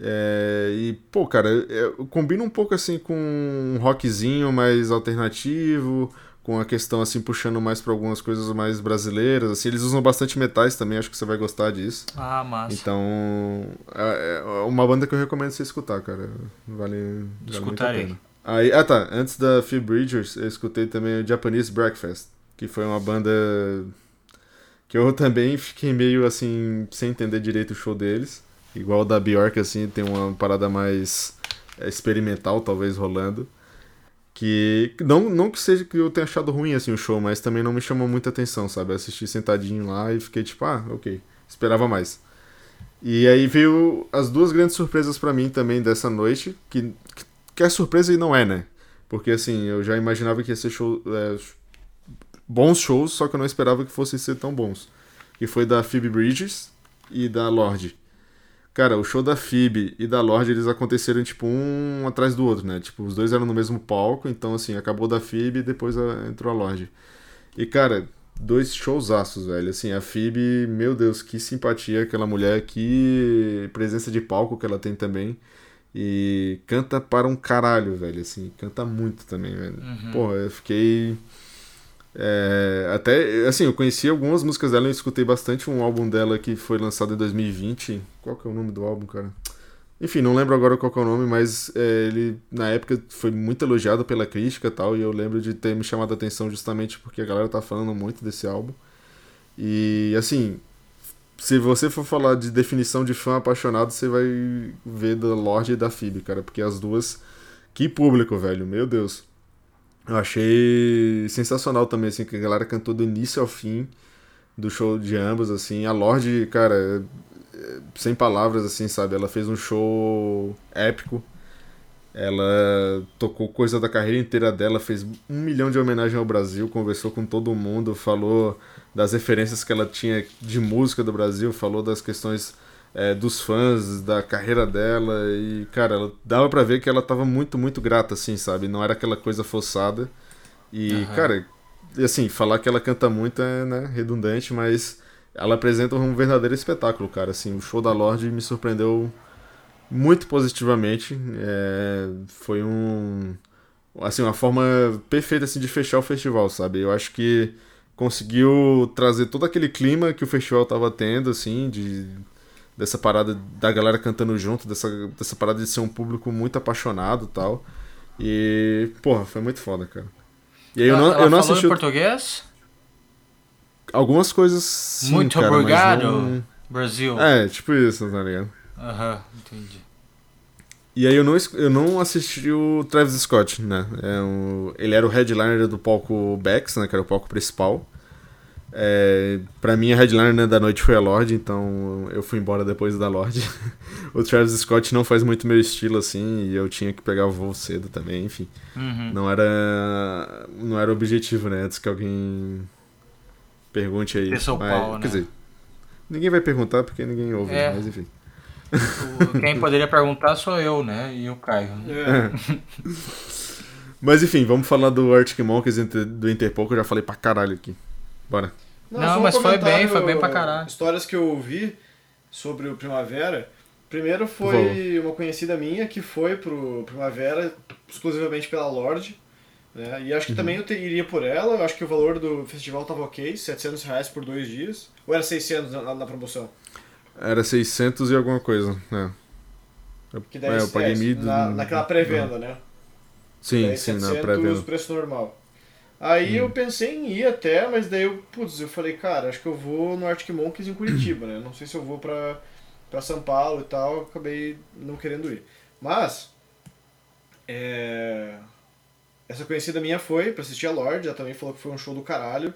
É, e, pô, cara, eu combina um pouco assim com um rockzinho mais alternativo, com a questão assim puxando mais para algumas coisas mais brasileiras, assim, eles usam bastante metais também, acho que você vai gostar disso. Ah, massa. Então, é, é uma banda que eu recomendo você escutar, cara. Vale, vale muito a pena. Aí, ah tá, antes da Phil Bridgers, eu escutei também o Japanese Breakfast, que foi uma banda que eu também fiquei meio assim sem entender direito o show deles. Igual o da Bjork, assim, tem uma parada mais experimental, talvez, rolando. Que. Não, não que seja que eu tenha achado ruim assim o show, mas também não me chamou muita atenção, sabe? Eu assisti sentadinho lá e fiquei tipo, ah, ok. Esperava mais. E aí veio as duas grandes surpresas para mim também dessa noite, que, que é surpresa e não é, né? Porque assim, eu já imaginava que ia ser show, é, bons shows, só que eu não esperava que fossem ser tão bons. Que foi da Phoebe Bridges e da Lorde. Cara, o show da Phoebe e da Lorde, eles aconteceram, tipo, um atrás do outro, né? Tipo, os dois eram no mesmo palco, então, assim, acabou da Phoebe e depois entrou a Lorde. E, cara, dois showzaços, velho. Assim, a Phoebe, meu Deus, que simpatia aquela mulher, que presença de palco que ela tem também. E canta para um caralho, velho, assim, canta muito também, velho. Uhum. Porra, eu fiquei é, até, assim, eu conheci algumas músicas dela, eu escutei bastante um álbum dela que foi lançado em 2020. Qual que é o nome do álbum, cara? Enfim, não lembro agora qual é o nome, mas é, ele na época foi muito elogiado pela crítica e tal, e eu lembro de ter me chamado a atenção justamente porque a galera tá falando muito desse álbum. E assim, se você for falar de definição de fã apaixonado, você vai ver da Lorde e da Phoebe, cara, porque as duas. Que público, velho, meu Deus. Eu achei sensacional também, assim, que a galera cantou do início ao fim do show de ambos, assim. A Lorde, cara, é, sem palavras, assim, sabe? Ela fez um show épico. Ela tocou coisa da carreira inteira dela, fez um milhão de homenagem ao Brasil, conversou com todo mundo, falou das referências que ela tinha de música do Brasil, falou das questões é, dos fãs, da carreira dela. E, cara, ela, dava pra ver que ela tava muito, muito grata, assim, sabe? Não era aquela coisa forçada. E, uhum. cara, assim, falar que ela canta muito é né, redundante, mas ela apresenta um verdadeiro espetáculo, cara. Assim, o show da Lorde me surpreendeu muito positivamente. É, foi um. Assim, uma forma perfeita assim, de fechar o festival, sabe? Eu acho que conseguiu trazer todo aquele clima que o festival tava tendo, assim, de dessa parada da galera cantando junto, dessa, dessa parada de ser um público muito apaixonado e tal. E, porra, foi muito foda, cara. E aí eu não, ela eu não assisti. em português? Algumas coisas. Sim, muito cara, obrigado, não... Brasil. É, tipo isso, tá ligado? Aham, entendi. E aí eu não, eu não assisti o Travis Scott, né? É um, ele era o headliner do palco Bex, né? Que era o palco principal. É, pra mim, a headliner da noite foi a Lorde, então eu fui embora depois da Lorde. o Travis Scott não faz muito meu estilo, assim, e eu tinha que pegar o voo cedo também, enfim. Uhum. Não era não era objetivo, né? Antes que alguém pergunte aí. Pessoal mas, pau, né? Quer dizer, ninguém vai perguntar porque ninguém ouve, é. mas enfim. Quem poderia perguntar sou eu, né? E o Caio. É. mas enfim, vamos falar do Arctic Monkeys do Interpol, que eu já falei pra caralho aqui. Bora. Não, Não mas foi bem, foi bem pra caralho. Histórias que eu ouvi sobre o Primavera. Primeiro foi uma conhecida minha que foi pro Primavera exclusivamente pela Lorde. Né? E acho que uhum. também eu iria por ela. Eu acho que o valor do festival tava ok, 700 reais por dois dias. Ou era 600 na, na promoção? Era 600 e alguma coisa, né? que daí, é, eu paguei é, mil... na, naquela pré-venda, né? Sim, sim, na pré-venda. preço normal. Aí eu pensei em ir até, mas daí eu, putz, eu falei, cara, acho que eu vou no Arctic Monkeys em Curitiba, né? Não sei se eu vou pra, pra São Paulo e tal, acabei não querendo ir. Mas, é... essa conhecida minha foi pra assistir a Lorde, ela também falou que foi um show do caralho,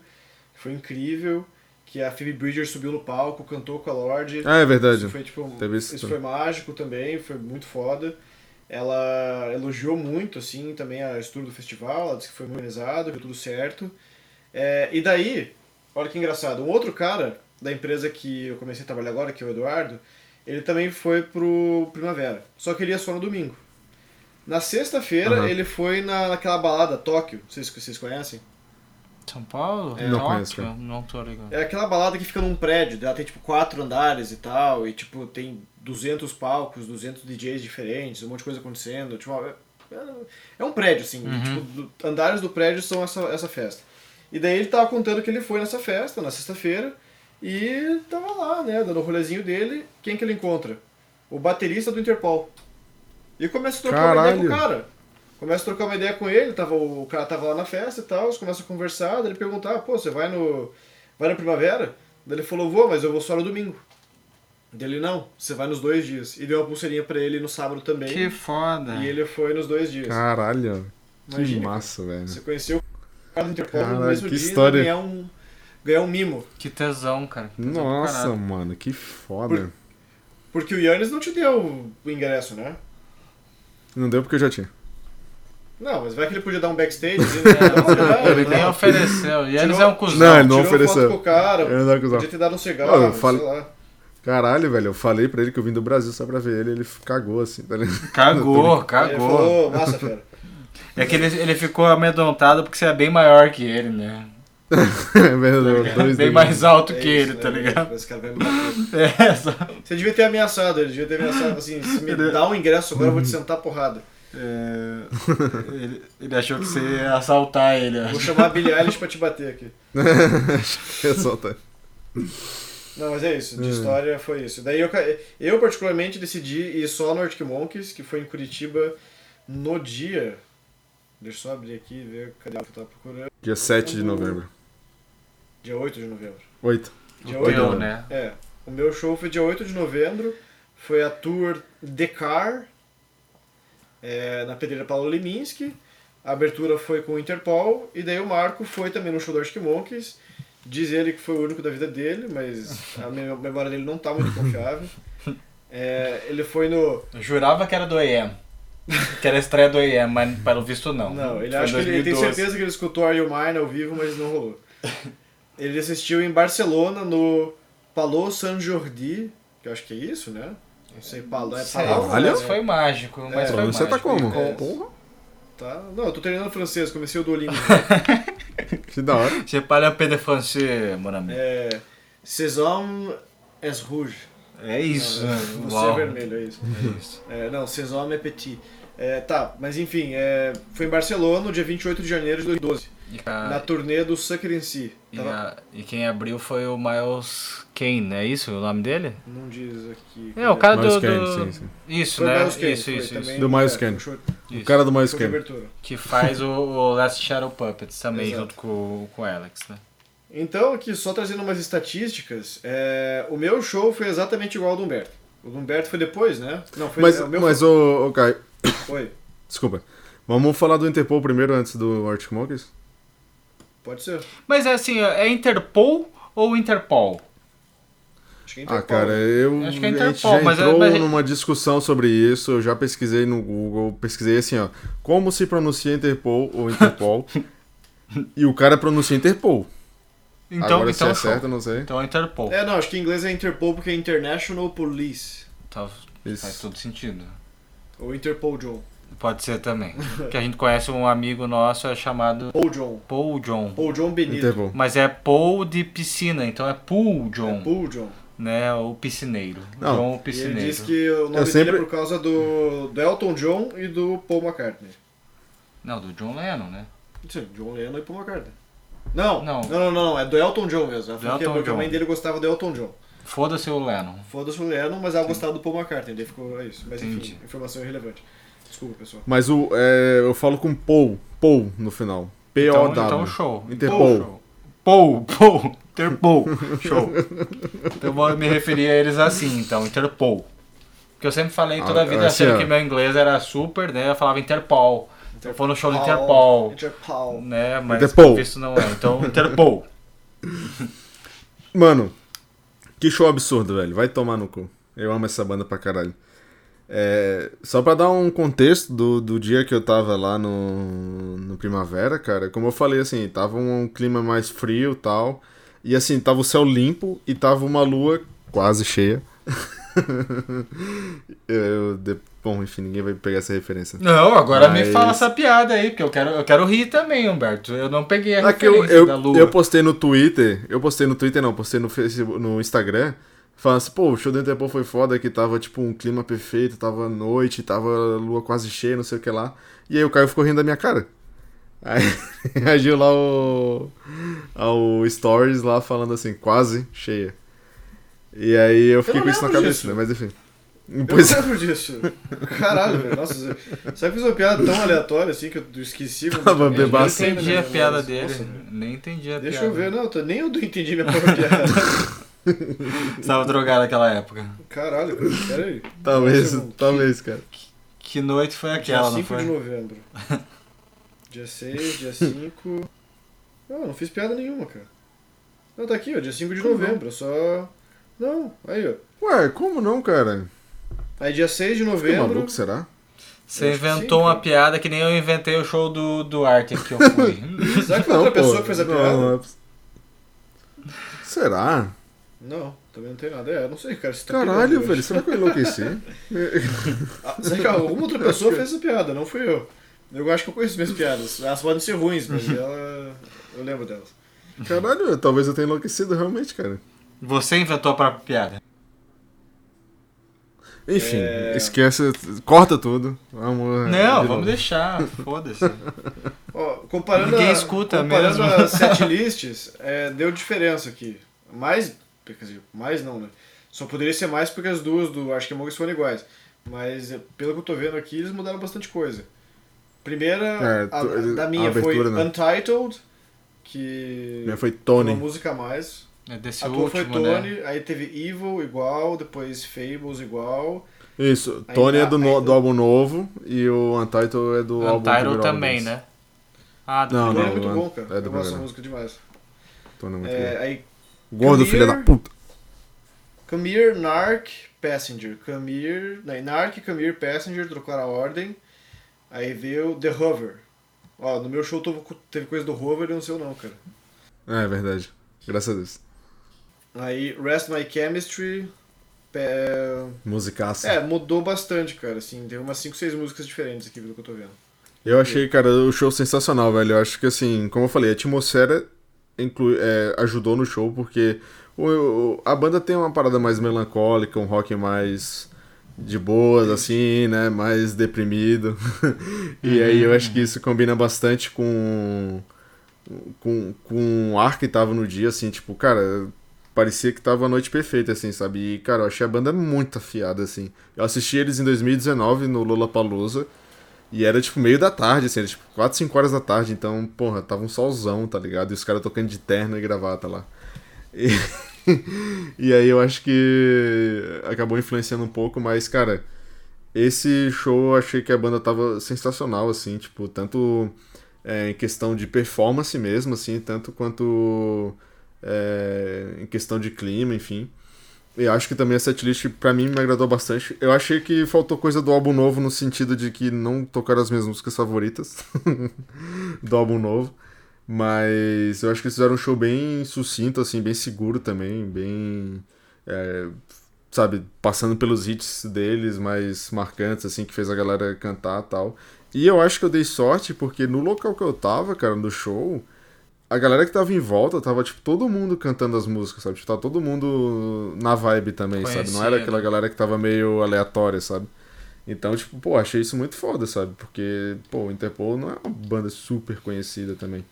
que foi incrível, que a Phoebe Bridger subiu no palco, cantou com a Lorde. Ah, é verdade. Isso foi, tipo, isso foi mágico também, foi muito foda. Ela elogiou muito, assim, também a estrutura do festival, ela disse que foi organizado, deu tudo certo. É, e daí, olha que engraçado, um outro cara da empresa que eu comecei a trabalhar agora, que é o Eduardo, ele também foi pro Primavera, só que ele ia só no domingo. Na sexta-feira, Aham. ele foi na, naquela balada Tóquio, vocês, vocês conhecem? São Paulo? É. Não Tóquio? conheço, cara. Não tô ligado. É aquela balada que fica num prédio, ela tem tipo quatro andares e tal, e tipo tem 200 palcos, 200 DJs diferentes, um monte de coisa acontecendo. Tipo, é, é um prédio, assim, Uhum. tipo, andares do prédio são essa, essa festa. E daí ele tava contando que ele foi nessa festa, na sexta-feira, e tava lá, né, dando o rolezinho dele. Quem que ele encontra? O baterista do Interpol. E começa a trocar uma ideia com o Caralho. cara. Começa a trocar uma ideia com ele, tava, o cara tava lá na festa e tal, eles começam a conversar, daí ele perguntar, ah, pô, você vai no. Vai na primavera? Daí ele falou, vou, mas eu vou só no domingo. Daí ele, não, você vai nos dois dias. E deu uma pulseirinha pra ele no sábado também. Que foda. E ele foi nos dois dias. Caralho. Que Imagina, massa, velho. Você conheceu o cara do Interpol no Caralho, mesmo que dia história. e ganhar um, ganhar um mimo. Que tesão, cara. Que tesão Nossa, mano, que foda. Porque o Yannis não te deu o ingresso, né? Não deu porque eu já tinha. Não, mas vai que ele podia dar um backstage. Ele, não, Ele nem ofereceu. E eles é um cuzão. Não, ele não Tirou ofereceu. foto com o cara, Eu não acusar. podia ter dado um cigarro, falei- sei lá. Caralho, velho, eu falei pra ele que eu vim do Brasil só pra ver ele, ele cagou assim, tá ligado? Cagou, Ele cagou. falou, massa, fera. É que ele, ele ficou amedrontado porque você é bem maior que ele, né? É verdade, dois bem do- mais alto É que isso, ele, né? tá ligado? Esse cara vai me bater. É, só. Você devia ter ameaçado, ele devia ter ameaçado assim, se me dá um ingresso agora eu vou te sentar a porrada. É, ele, ele achou que você ia assaltar ele. Vou chamar a Billie Eilish pra te bater aqui. Solto. Não, mas é isso, de Hum. história foi isso. Daí eu, eu particularmente decidi ir só no Arctic Monkeys, que foi em Curitiba no dia. Deixa eu só abrir aqui e ver cadê o que eu tava procurando. Dia 7 de novembro. Dia 8 de novembro. 8. Dia O 8 teu, de né? É. O meu show foi dia 8 de novembro. Foi a tour The Car, é, na pedreira Paulo Leminski. A abertura foi com o Interpol. E daí o Marco foi também no show do Arctic Monkeys. Diz ele que foi o único da vida dele, mas a me- memória dele não tá muito confiável. É, ele foi no. Eu jurava que era do EM. Que era a estreia do EM, mas pelo visto não. Não, ele Foi acha que ele, ele tem 2012. certeza que ele escutou Are You Mine ao vivo, mas não rolou. Ele assistiu em Barcelona no Palau San Jordi, que eu acho que é isso, né? Não sei, Palau é Palau, Olha. mas foi mágico, mas É, foi Você tá mágico. como? É. Porra, Tá? Não, eu tô treinando francês, comecei o Duolingo. da hora. Je parle un peu de français, mon ami. é, Ces hommes est rouge. É isso. Você Uau. é vermelho, é isso. É isso. É, não, Ces hommes est petit. É, tá, mas enfim, é, foi em Barcelona no dia 28 de janeiro de 2012, E, a- na turnê do Sucker in Si. e a- e quem abriu foi o Miles Kane, é isso o nome dele? Não diz aqui. É, o cara Miles do. Kane, do- sim, sim. Isso, Foi né? Miles Kane, isso, foi isso, também, isso. Do Miles é, Kane. show- O cara do Miles Kane. Que faz o, o Last Shadow Puppets também, Exato. junto com, com o Alex, né? Então, aqui, só trazendo umas estatísticas, é, o meu show foi exatamente igual ao do Humberto. O do Humberto foi depois, né? Não, foi Mas, é, o meu mas ô, Caio, foi. desculpa. Vamos falar do Interpol primeiro antes do Arctic Monkeys? Pode ser. Mas é assim, é Interpol ou Interpol? Acho que é Ah, Interpol. cara, eu Acho que é a gente Interpol, já mas é- entrou mas é- numa discussão sobre isso, eu já pesquisei no Google, pesquisei assim, ó, como se pronuncia Interpol ou Interpol, e o cara pronuncia Interpol. Então, Agora então se é show. certo, eu não sei. Então é Interpol. É, não, acho que em inglês é Interpol porque é International Police. Tá, faz todo sentido. Ou Interpol John. Pode ser também. que a gente conhece um amigo nosso é chamado Paul John. Paul John. Paul John Benito. Interpol. Mas é Paul de piscina, então é Pool John, É Paul John. né? O piscineiro. Não. John o E ele piscineiro. diz que o nome Eu sempre- dele é por causa do, do Elton John e do Paul McCartney. Não, do John Lennon, né? Sim, John Lennon e Paul McCartney. Não, Não. não, não, não, é do Elton John mesmo. Falou que Elton porque a mãe John. dele gostava do Elton John. Foda-se o Lennon. Foda-se o Lennon, mas ela gostava do Paul McCartney, daí ficou é isso. Mas Entendi. enfim, informação irrelevante. Desculpa, pessoal. Mas o, é, eu falo com Paul, Paul no final. P-O-W. Então, então show. Interpol. Pou, pou, Interpol. Show. Então eu vou me referir a eles assim, então, Interpol. Porque eu sempre falei toda a Ah, vida assim, achando ó. que meu inglês era super, né? Eu falava Interpol. Eu vou no show do Interpol. Interpol. Interpol. Né? Mas Interpol. visto não é. Então, Interpol. Mano, que show absurdo, velho. Vai tomar no cu. Eu amo essa banda pra caralho. É, só pra dar um contexto do, do dia que eu tava lá no, no Primavera, cara, como eu falei, assim, tava um clima mais frio e tal. E assim, tava o céu limpo e tava uma lua quase cheia. eu, bom, enfim, ninguém vai pegar essa referência. Não, agora me Mas- fala essa piada aí, porque eu quero, eu quero rir também, Humberto. Eu não peguei a É que eu, referência eu, da lua. eu postei no Twitter, eu postei no Twitter não, postei no Facebook, no Instagram, falando assim, pô, o show do Interpol foi foda, que tava tipo um clima perfeito, tava noite, tava lua quase cheia, não sei o que lá. E aí o Caio ficou rindo da minha cara. Aí reagiu lá o, ao Stories lá falando assim, quase cheia. E aí eu fiquei não com isso na cabeça, disso. né? Mas enfim. Eu Pois não lembro disso. Caralho, velho. Nossa, você- será que fiz uma piada tão aleatória assim que eu esqueci? Tava? Eu bebaço. Nem entendi a né, piada dele. nossa, nem entendi a Deixa piada. eu ver, não, tô- nem eu entendi minha própria piada. Você tava drogado naquela época. Caralho, cara, pera aí. talvez, segundo. talvez, cara. Que noite foi Dia aquela, não 5 foi? de novembro. Dia 6, dia 5. Não, não fiz piada nenhuma, cara. Não, tá aqui, ó, dia 5 de Como não? novembro, só. Não, aí, ó. Ué, como não, cara? Aí dia 6 de Que novembro. maluco, será? Você que inventou sim, uma cara. piada que nem eu inventei o show do, do Arte que eu fui. Será que foi outra pessoa que fez a não, piada? não é poss- Será? Não, também não tem nada. É, eu não sei, cara. Você tá Caralho, pirando, velho, será que eu enlouqueci? Ah, será que alguma outra pessoa fez essa piada, não fui eu. Eu acho que eu conheço minhas piadas. Elas podem ser ruins, mas ela... eu lembro delas. Caralho, talvez eu tenha enlouquecido realmente, cara. Você inventou a própria piada. Enfim, É. esquece, corta tudo. Vamos. Não, de vamos deixar. Foda-se. Comparando Ninguém a, escuta comparando mesmo. as setlists, é, deu diferença aqui. Mais, quer dizer, mais não, né? Só poderia ser mais porque as duas do Acho que Among Us foram iguais. Mas é, pelo que eu tô vendo aqui, eles mudaram bastante coisa. Primeira, É, a, a da a minha foi abertura, né? Untitled, que Minha foi uma Tony. música a mais. É desse a tua foi último, né? Tony, aí teve Evil igual, depois Fables igual. Isso, Aí Tony é dá- do, no- do álbum novo e o Untitled é do álbum Untitled Primeiro também, né? Ah, do Não, Tony é não, muito é- bom, cara. é do eu gosto primeiro. música demais. Tony é muito É, bom. aí Gordo, filha da puta. Come here, Narc, Passenger. Come here, não, Narc, Come here, Passenger, trocaram a ordem. Aí veio The Hover. Ó, no meu show teve, coisa do Hover e não sei o não, cara. É, é verdade. Graças a Deus. Aí Rest My Chemistry. Pe- Musicaça. É, mudou bastante, cara. Assim, teve umas 5, 6 músicas diferentes aqui pelo que eu tô vendo. Eu achei, cara, o show sensacional, velho. Eu acho que, assim, como eu falei, a atmosfera inclui, é, ajudou no show, porque o, a banda tem uma parada mais melancólica, um rock mais de boas, assim, né? Mais deprimido. e aí eu acho que isso combina bastante com, com, com o ar que tava no dia, assim, tipo, cara. Parecia que tava a noite perfeita, assim, sabe? E, cara, eu achei a banda muito afiada, assim. Eu assisti eles em 2019 no Lollapalooza. E era tipo meio da tarde, assim, era tipo 4, 5 horas da tarde, então, porra, tava um solzão, tá ligado? E os caras tocando de terno e gravata lá. E, e aí eu acho que acabou influenciando um pouco, mas, cara, esse show eu achei que a banda tava sensacional, assim, tipo, tanto é, em questão de performance mesmo, assim, tanto quanto é, em questão de clima, enfim. Eu acho que também a setlist pra mim me agradou bastante. Eu achei que faltou coisa do álbum novo no sentido de que não tocaram as minhas músicas favoritas do álbum novo. Mas eu acho que eles fizeram um show bem sucinto, assim, bem seguro também, bem. é, sabe, passando pelos hits deles mais marcantes, assim, que fez a galera cantar tal. E eu acho que eu dei sorte porque no local que eu tava, cara, no show, a galera que tava em volta tava, tipo, todo mundo cantando as músicas, sabe? Tipo, tava todo mundo na vibe também, sabe? Não era aquela galera que tava meio aleatória, sabe? Então, tipo, pô, achei isso muito foda, sabe? Porque, pô, o Interpol não é uma banda super conhecida também.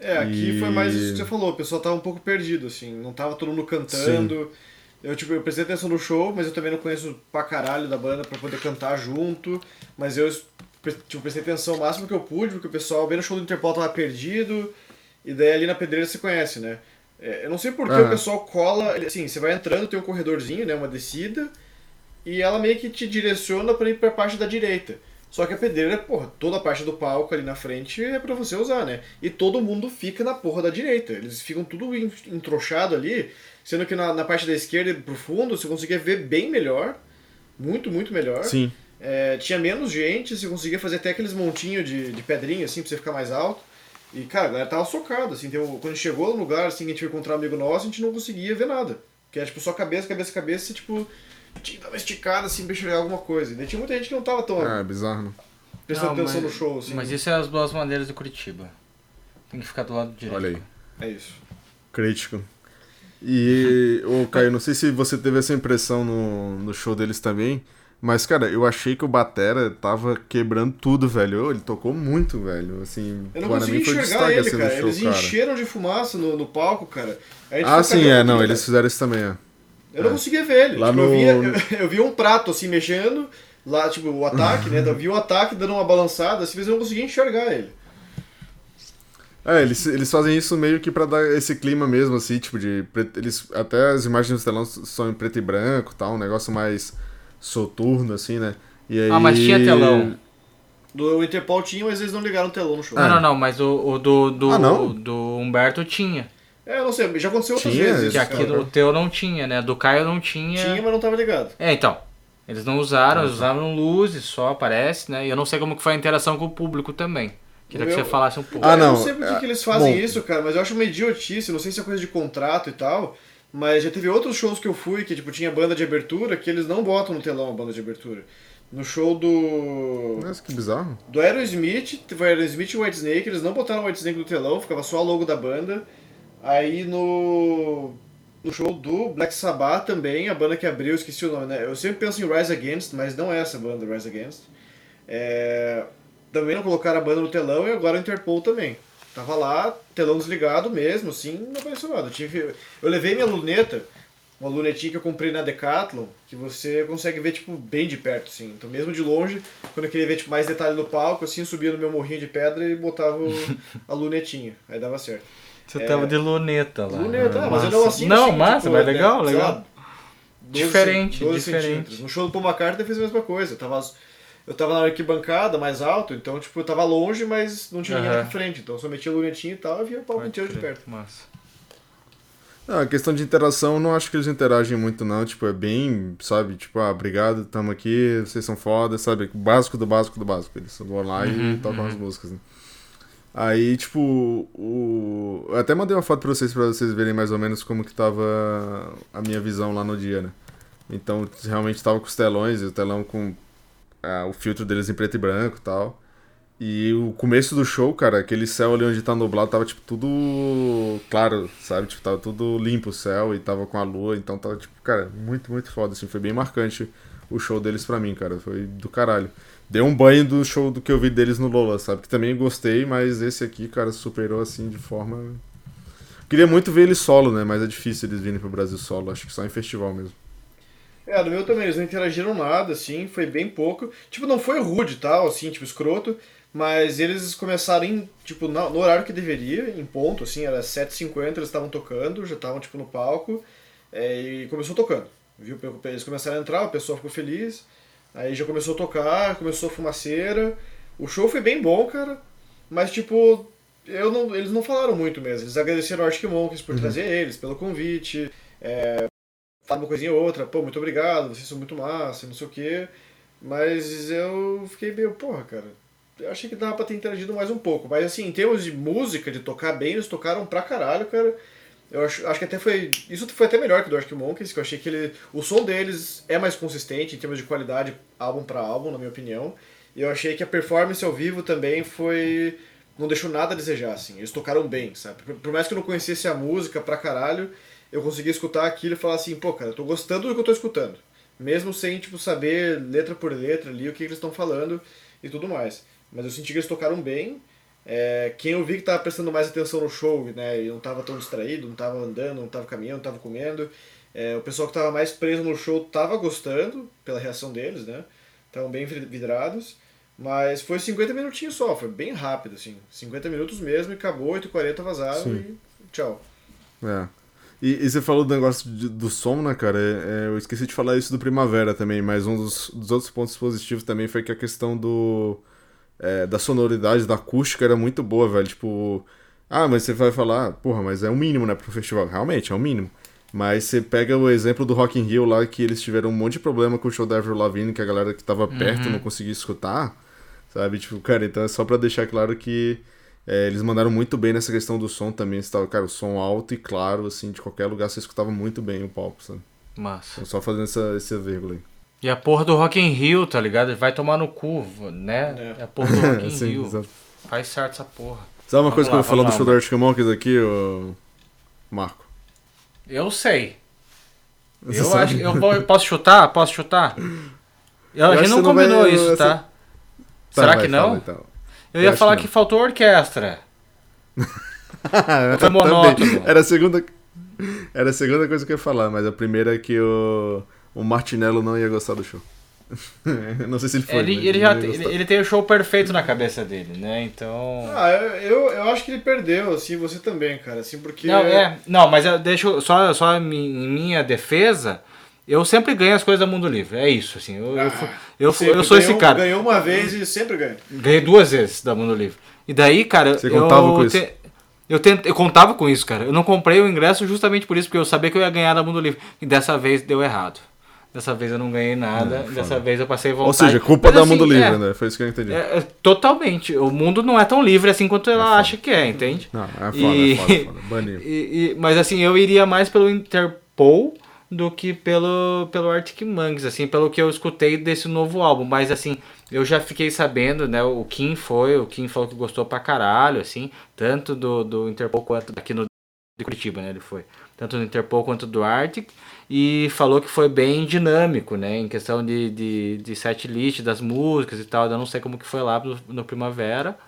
É, aqui E- foi mais isso que você falou, o pessoal tava um pouco perdido, assim, não tava todo mundo cantando. Eu, tipo, eu prestei atenção no show, mas eu também não conheço pra caralho da banda pra poder cantar junto. Mas eu tipo, prestei atenção o máximo que eu pude, porque o pessoal bem no show do Interpol tava perdido, e daí ali na pedreira você conhece, né? É, eu não sei por que Aham. o pessoal cola, assim, você vai entrando, tem um corredorzinho, né, uma descida, e ela meio que te direciona pra ir pra parte da direita. Só que a pedreira, porra, toda a parte do palco ali na frente é pra você usar, né? E todo mundo fica na porra da direita. Eles ficam tudo en- entrochado ali, sendo que na, na parte da esquerda pro fundo você conseguia ver bem melhor. Muito, muito melhor. Sim. É, tinha menos gente, você conseguia fazer até aqueles montinhos de, de pedrinha, assim, pra você ficar mais alto. E, cara, a galera tava socada, assim. Tem um- quando a gente chegou no lugar, assim, que a gente foi encontrar um amigo nosso, a gente não conseguia ver nada. Que era, tipo, só cabeça, cabeça, cabeça, e, tipo, tinha que dar uma esticada, assim, pra enxergar alguma coisa. E daí tinha muita gente que não tava tão É, bizarro, né? prestando Não, atenção mas- no show, assim. Mas isso é as boas maneiras de Curitiba. Tem que ficar do lado direito. Olha aí. É isso. Crítico. E, ô Caio, não sei se você teve essa impressão no, no show deles também, mas, cara, eu achei que o Batera tava quebrando tudo, velho. Ele tocou muito, velho. Assim, Eu não para consegui mim foi enxergar destaque ele, assim, cara. show, Eles cara. encheram de fumaça no, no palco, cara. Ah, sim, é, não, aqui, eles fizeram isso também, é. Eu não É. conseguia ver ele. Lá Tipo, eu, no- via, eu, eu via um prato assim mexendo, lá, tipo, o ataque, né? Eu via o ataque dando uma balançada, assim, mas eu não conseguia enxergar ele. É, eles, eles fazem isso meio que pra dar esse clima mesmo, assim, tipo, de. Eles, até as imagens do telão são em preto e branco tal, um negócio mais soturno, assim, né? E aí... Ah, mas tinha telão. Do Interpol tinha, mas eles não ligaram o telão no show. Não, não, não, mas o, o do, do, Ah, não? do Humberto tinha. É, eu não sei, já aconteceu outras Tinha? vezes. Que aqui cara. no teu não tinha, né? Do Caio não tinha. Tinha, mas não tava ligado. É, então. Eles não usaram, eles usaram luzes só, parece, né? E eu não sei como que foi a interação com o público também. Queria que Meu- você falasse um pouco. Ah, eu não não, sei por que é, que eles fazem bom. isso, cara, mas eu acho uma idiotice, não sei se é coisa de contrato e tal, mas já teve outros shows que eu fui que, tipo, tinha banda de abertura que eles não botam no telão a banda de abertura. No show do. Nossa, que bizarro. Do Aerosmith, o Aerosmith e Whitesnake, eles não botaram o Whitesnake no telão, ficava só a logo da banda. Aí no. No show do Black Sabbath também, a banda que abriu, esqueci o nome, né? Eu sempre penso em Rise Against, mas não é essa banda, Rise Against. É, Também não colocaram a banda no telão e agora o Interpol também. Tava lá, telão desligado mesmo, assim, não apareceu nada. Eu, tive... eu levei minha luneta, uma lunetinha que eu comprei na Decathlon, que você consegue ver, tipo, bem de perto, assim. Então, mesmo de longe, quando eu queria ver, tipo, mais detalhe do palco, assim, subia no meu morrinho de pedra e botava a lunetinha. Aí dava certo. Você é- tava de luneta lá. Luneta, né? ah, mas eu não assim, Não, assim, massa, tipo, mas né, legal, sei legal. lá, 12 Diferente, 12 diferente. No show do Paul McCartney fez a mesma coisa. Eu tava, eu tava na arquibancada, mais alto, então, tipo, eu tava longe, mas não tinha ninguém Aham. na frente. Então, eu só metia a lunetinha e tal, eu via o palco inteiro de perto. Massa. Ah, a questão de interação, eu não acho que eles interagem muito, não. Tipo, é bem, sabe? Tipo, ah, obrigado, tamo aqui, vocês são foda, sabe? O básico do básico do básico. Eles vão lá e Uhum, tocam uhum. as músicas, né? Aí, tipo, o... eu até mandei uma foto pra vocês, pra vocês verem mais ou menos como que tava a minha visão lá no dia, né? Então, realmente tava com os telões, e o telão com o filtro deles em preto e branco e tal. E o começo do show, cara, aquele céu ali onde tá nublado, tava, tipo, tudo claro, sabe? Tipo, tava tudo limpo o céu e tava com a lua, então tava, tipo, cara, muito, muito foda, assim. Foi bem marcante o show deles pra mim, cara. Foi do caralho. Deu um banho do show do que eu vi deles no Lola, sabe? Que também gostei, mas esse aqui, cara, superou, assim, de forma... Queria muito ver eles solo, né? Mas é difícil eles virem pro Brasil solo, acho que só em festival mesmo. É, no meu também, eles não interagiram nada, assim, foi bem pouco. Tipo, não foi rude e tal, assim, tipo, escroto, mas eles começaram em, tipo, no horário que deveria, em ponto, assim, era 7h50, eles estavam tocando, já estavam, tipo, no palco, é, e começou tocando, viu? Eles começaram a entrar, o pessoal ficou feliz, aí já começou a tocar, começou a fumaceira, o show foi bem bom, cara, mas, tipo, eu não, eles não falaram muito mesmo, eles agradeceram ao Arctic Monkeys por trazer eles, pelo convite, é, falaram uma coisinha ou outra, pô, muito obrigado, vocês são muito massa, não sei o quê. Mas eu fiquei meio, porra, cara. Eu achei que dava pra ter interagido mais um pouco. Mas assim, em termos de música, de tocar bem, eles tocaram pra caralho, cara. Eu acho, acho que até foi. Isso foi até melhor que o do Arctic Monkeys, que eu achei que ele. O som deles é mais consistente em termos de qualidade, álbum pra álbum, na minha opinião. E eu achei que a performance ao vivo também foi. Não deixou nada a desejar, assim. Eles tocaram bem, sabe? Por mais que eu não conhecesse a música pra caralho, eu consegui escutar aquilo e falar assim, pô, cara, eu tô gostando do que eu tô escutando. Mesmo sem, tipo, saber letra por letra ali o que eles estão falando e tudo mais. Mas eu senti que eles tocaram bem. É, quem eu vi que tava prestando mais atenção no show, né, e não tava tão distraído, não tava andando, não tava caminhando, não tava comendo. É, o pessoal que tava mais preso no show tava gostando, pela reação deles, né? Estavam bem vidrados. Mas foi 50 minutinhos só, foi bem rápido, assim. 50 minutos mesmo e acabou, 8h40 vazaram Sim. e tchau. É. E, e você falou do negócio de- do som, né, cara? É, é, eu esqueci de falar isso do Primavera também, mas um dos, dos outros pontos positivos também foi que a questão do. é, da sonoridade, da acústica era muito boa, velho. Tipo. Ah, mas você vai falar, porra, mas é o mínimo, né, pro festival. Realmente, é o mínimo. Mas você pega o exemplo do Rock in Rio lá, que eles tiveram um monte de problema com o show da Avril Lavigne, que a galera que tava perto não conseguia escutar, sabe? Tipo, cara, então é só pra deixar claro que é, eles mandaram muito bem nessa questão do som também. Você tava, cara, o som alto e claro, assim, de qualquer lugar você escutava muito bem o palco, sabe? Massa. Então, só fazendo essa, essa vírgula aí. E a porra do Rock in Rio, tá ligado? Vai tomar no cu, né? É. A porra do Rock in Sim, Rio. exato. Faz certo essa porra. Sabe uma Vamos coisa que lá, eu vou falar do vamos show lá, do Arctic Monkeys aqui, ô... Marco? Eu sei. Você eu sabe? acho. Eu vou- posso chutar? Posso chutar? Eu, a acho gente que não combinou vai- isso, essa- tá? Tá, Será vai, que não? fala, então. Eu ia falar que não. faltou orquestra. Foi monótono. Era a segunda... Era a segunda coisa que eu ia falar, mas a primeira é que o, o Martinello não ia gostar do show. não sei se ele foi, Ele, ele, já ele, ele tem o show perfeito na cabeça dele, né? Então. Ah, eu, eu, eu acho que ele perdeu, assim, você também, cara, assim, porque... Não, é, não, mas eu deixo só, só em minha defesa, eu sempre ganho as coisas da Mundo Livre. É isso, assim. Eu, eu, fu- eu, Sempre eu sou esse ganhou- cara. Ganhou uma vez e sempre ganha. Ganhei duas vezes da Mundo Livre. E daí, cara, Você eu contava com isso? te- Eu, tent... eu contava com isso, cara. Eu não comprei o ingresso justamente por isso, porque eu sabia que eu ia ganhar da Mundo Livre. E dessa vez deu errado. Dessa vez eu não ganhei nada. É, foda. dessa vez eu passei vontade. Ou seja, culpa Mas, da assim, Mundo Livre, é, né? Foi isso que eu entendi. é, é, totalmente. O mundo não é tão livre assim quanto ela foda. acha que é, entende? Não, é foda, E- é foda, é foda. Baniu. E- e- mas assim, eu iria mais pelo Interpol do que pelo, pelo Arctic Monkeys, assim, pelo que eu escutei desse novo álbum. Mas assim, eu já fiquei sabendo, né? O Kim foi, o Kim falou que gostou pra caralho, assim, tanto do, do Interpol quanto aqui no de Curitiba, né? Ele foi. Tanto do Interpol quanto do Arctic. E falou que foi bem dinâmico, né? Em questão de, de, de set list, das músicas e tal. Eu não sei como que foi lá no, no Primavera.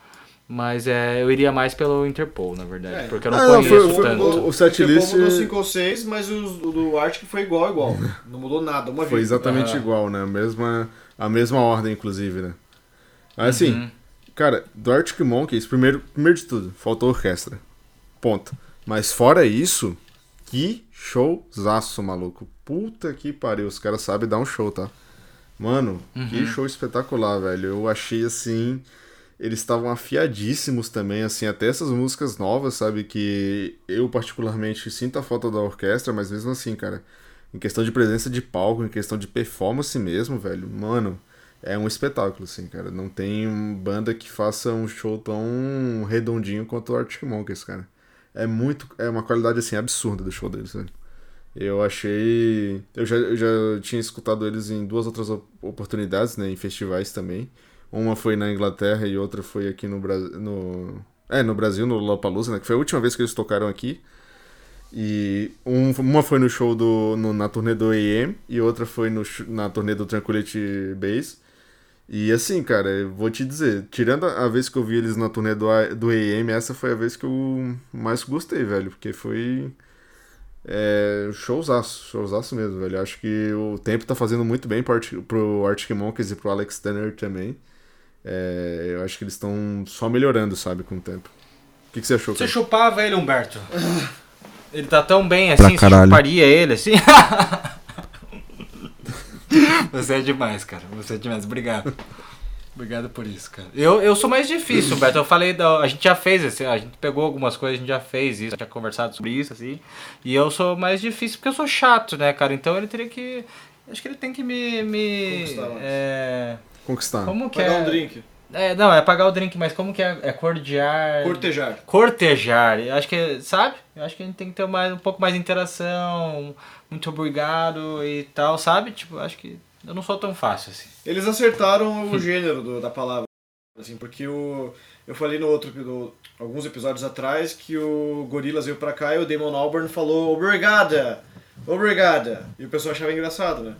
Mas é, eu iria mais pelo Interpol, na verdade. É. Porque eu não Ah, não, conheço foi- foi- tanto. o- o setlist- Interpol mudou 5 ou 6, mas o do Arctic foi igual, igual. Não mudou nada, uma Foi vez. exatamente Ah. igual, né? A mesma, a mesma ordem, inclusive, né? Mas, Assim, Uhum. cara, do Arctic Monkeys, primeiro, primeiro de tudo, faltou orquestra. Ponto. Mas fora isso, que showzaço, maluco. Puta que pariu, os caras sabem dar um show, tá? Mano, que show espetacular, velho. Eu achei assim. Eles estavam afiadíssimos também, assim, até essas músicas novas, sabe? Que eu particularmente sinto a falta da orquestra, mas mesmo assim, cara, em questão de presença de palco, em questão de performance mesmo, velho, mano, é um espetáculo, assim, cara. Não tem banda que faça um show tão redondinho quanto o Arctic Monkeys, cara. É muito. É uma qualidade, assim, absurda do show deles, velho. Eu achei. Eu já, eu já tinha escutado eles em duas outras op- oportunidades, né? Em festivais também. Uma foi na Inglaterra e outra foi aqui no Brasil. No... É, no Brasil, no Lollapalooza, né? Que foi a última vez que eles tocaram aqui. E um- uma foi no show do. no- na turnê do AM e outra foi no, na turnê do Tranquility Base. E assim, cara, eu vou te dizer, tirando a, vez que eu vi eles na turnê do, do AM, essa foi a vez que eu mais gostei, velho. Porque foi. É, showzaço, showzaço mesmo, velho. Acho que o tempo tá fazendo muito bem pro pro Arctic Monkeys e pro Alex Turner também. É, eu acho que eles estão só melhorando, sabe, com o tempo. O que, que você achou, Você cara? chupava ele, Humberto? Ele tá tão bem assim, você chuparia ele assim? você é demais, cara. Você é demais. Obrigado. Obrigado por isso, cara. Eu, eu sou mais difícil, Humberto. Eu falei, da, a gente já fez esse, a gente pegou algumas coisas, a gente já fez isso, já conversado sobre isso, assim. E eu sou mais difícil porque eu sou chato, né, cara? Então ele teria que. Acho que ele tem que me. me é, Conquistar. como que Pagar é? um drink. É, não, é pagar o drink, mas como que é? É cordiar. Cortejar. Cortejar. Eu acho que, sabe? Eu acho que a gente tem que ter mais, um pouco mais de interação. Muito obrigado e tal, sabe? Tipo, acho que eu não sou tão fácil assim. Eles acertaram o gênero do- da palavra, assim, porque o, eu falei no outro, no, alguns episódios atrás, que o Gorillaz veio pra cá e o Damon Albarn falou obrigada, obrigada, e o pessoal achava engraçado, né?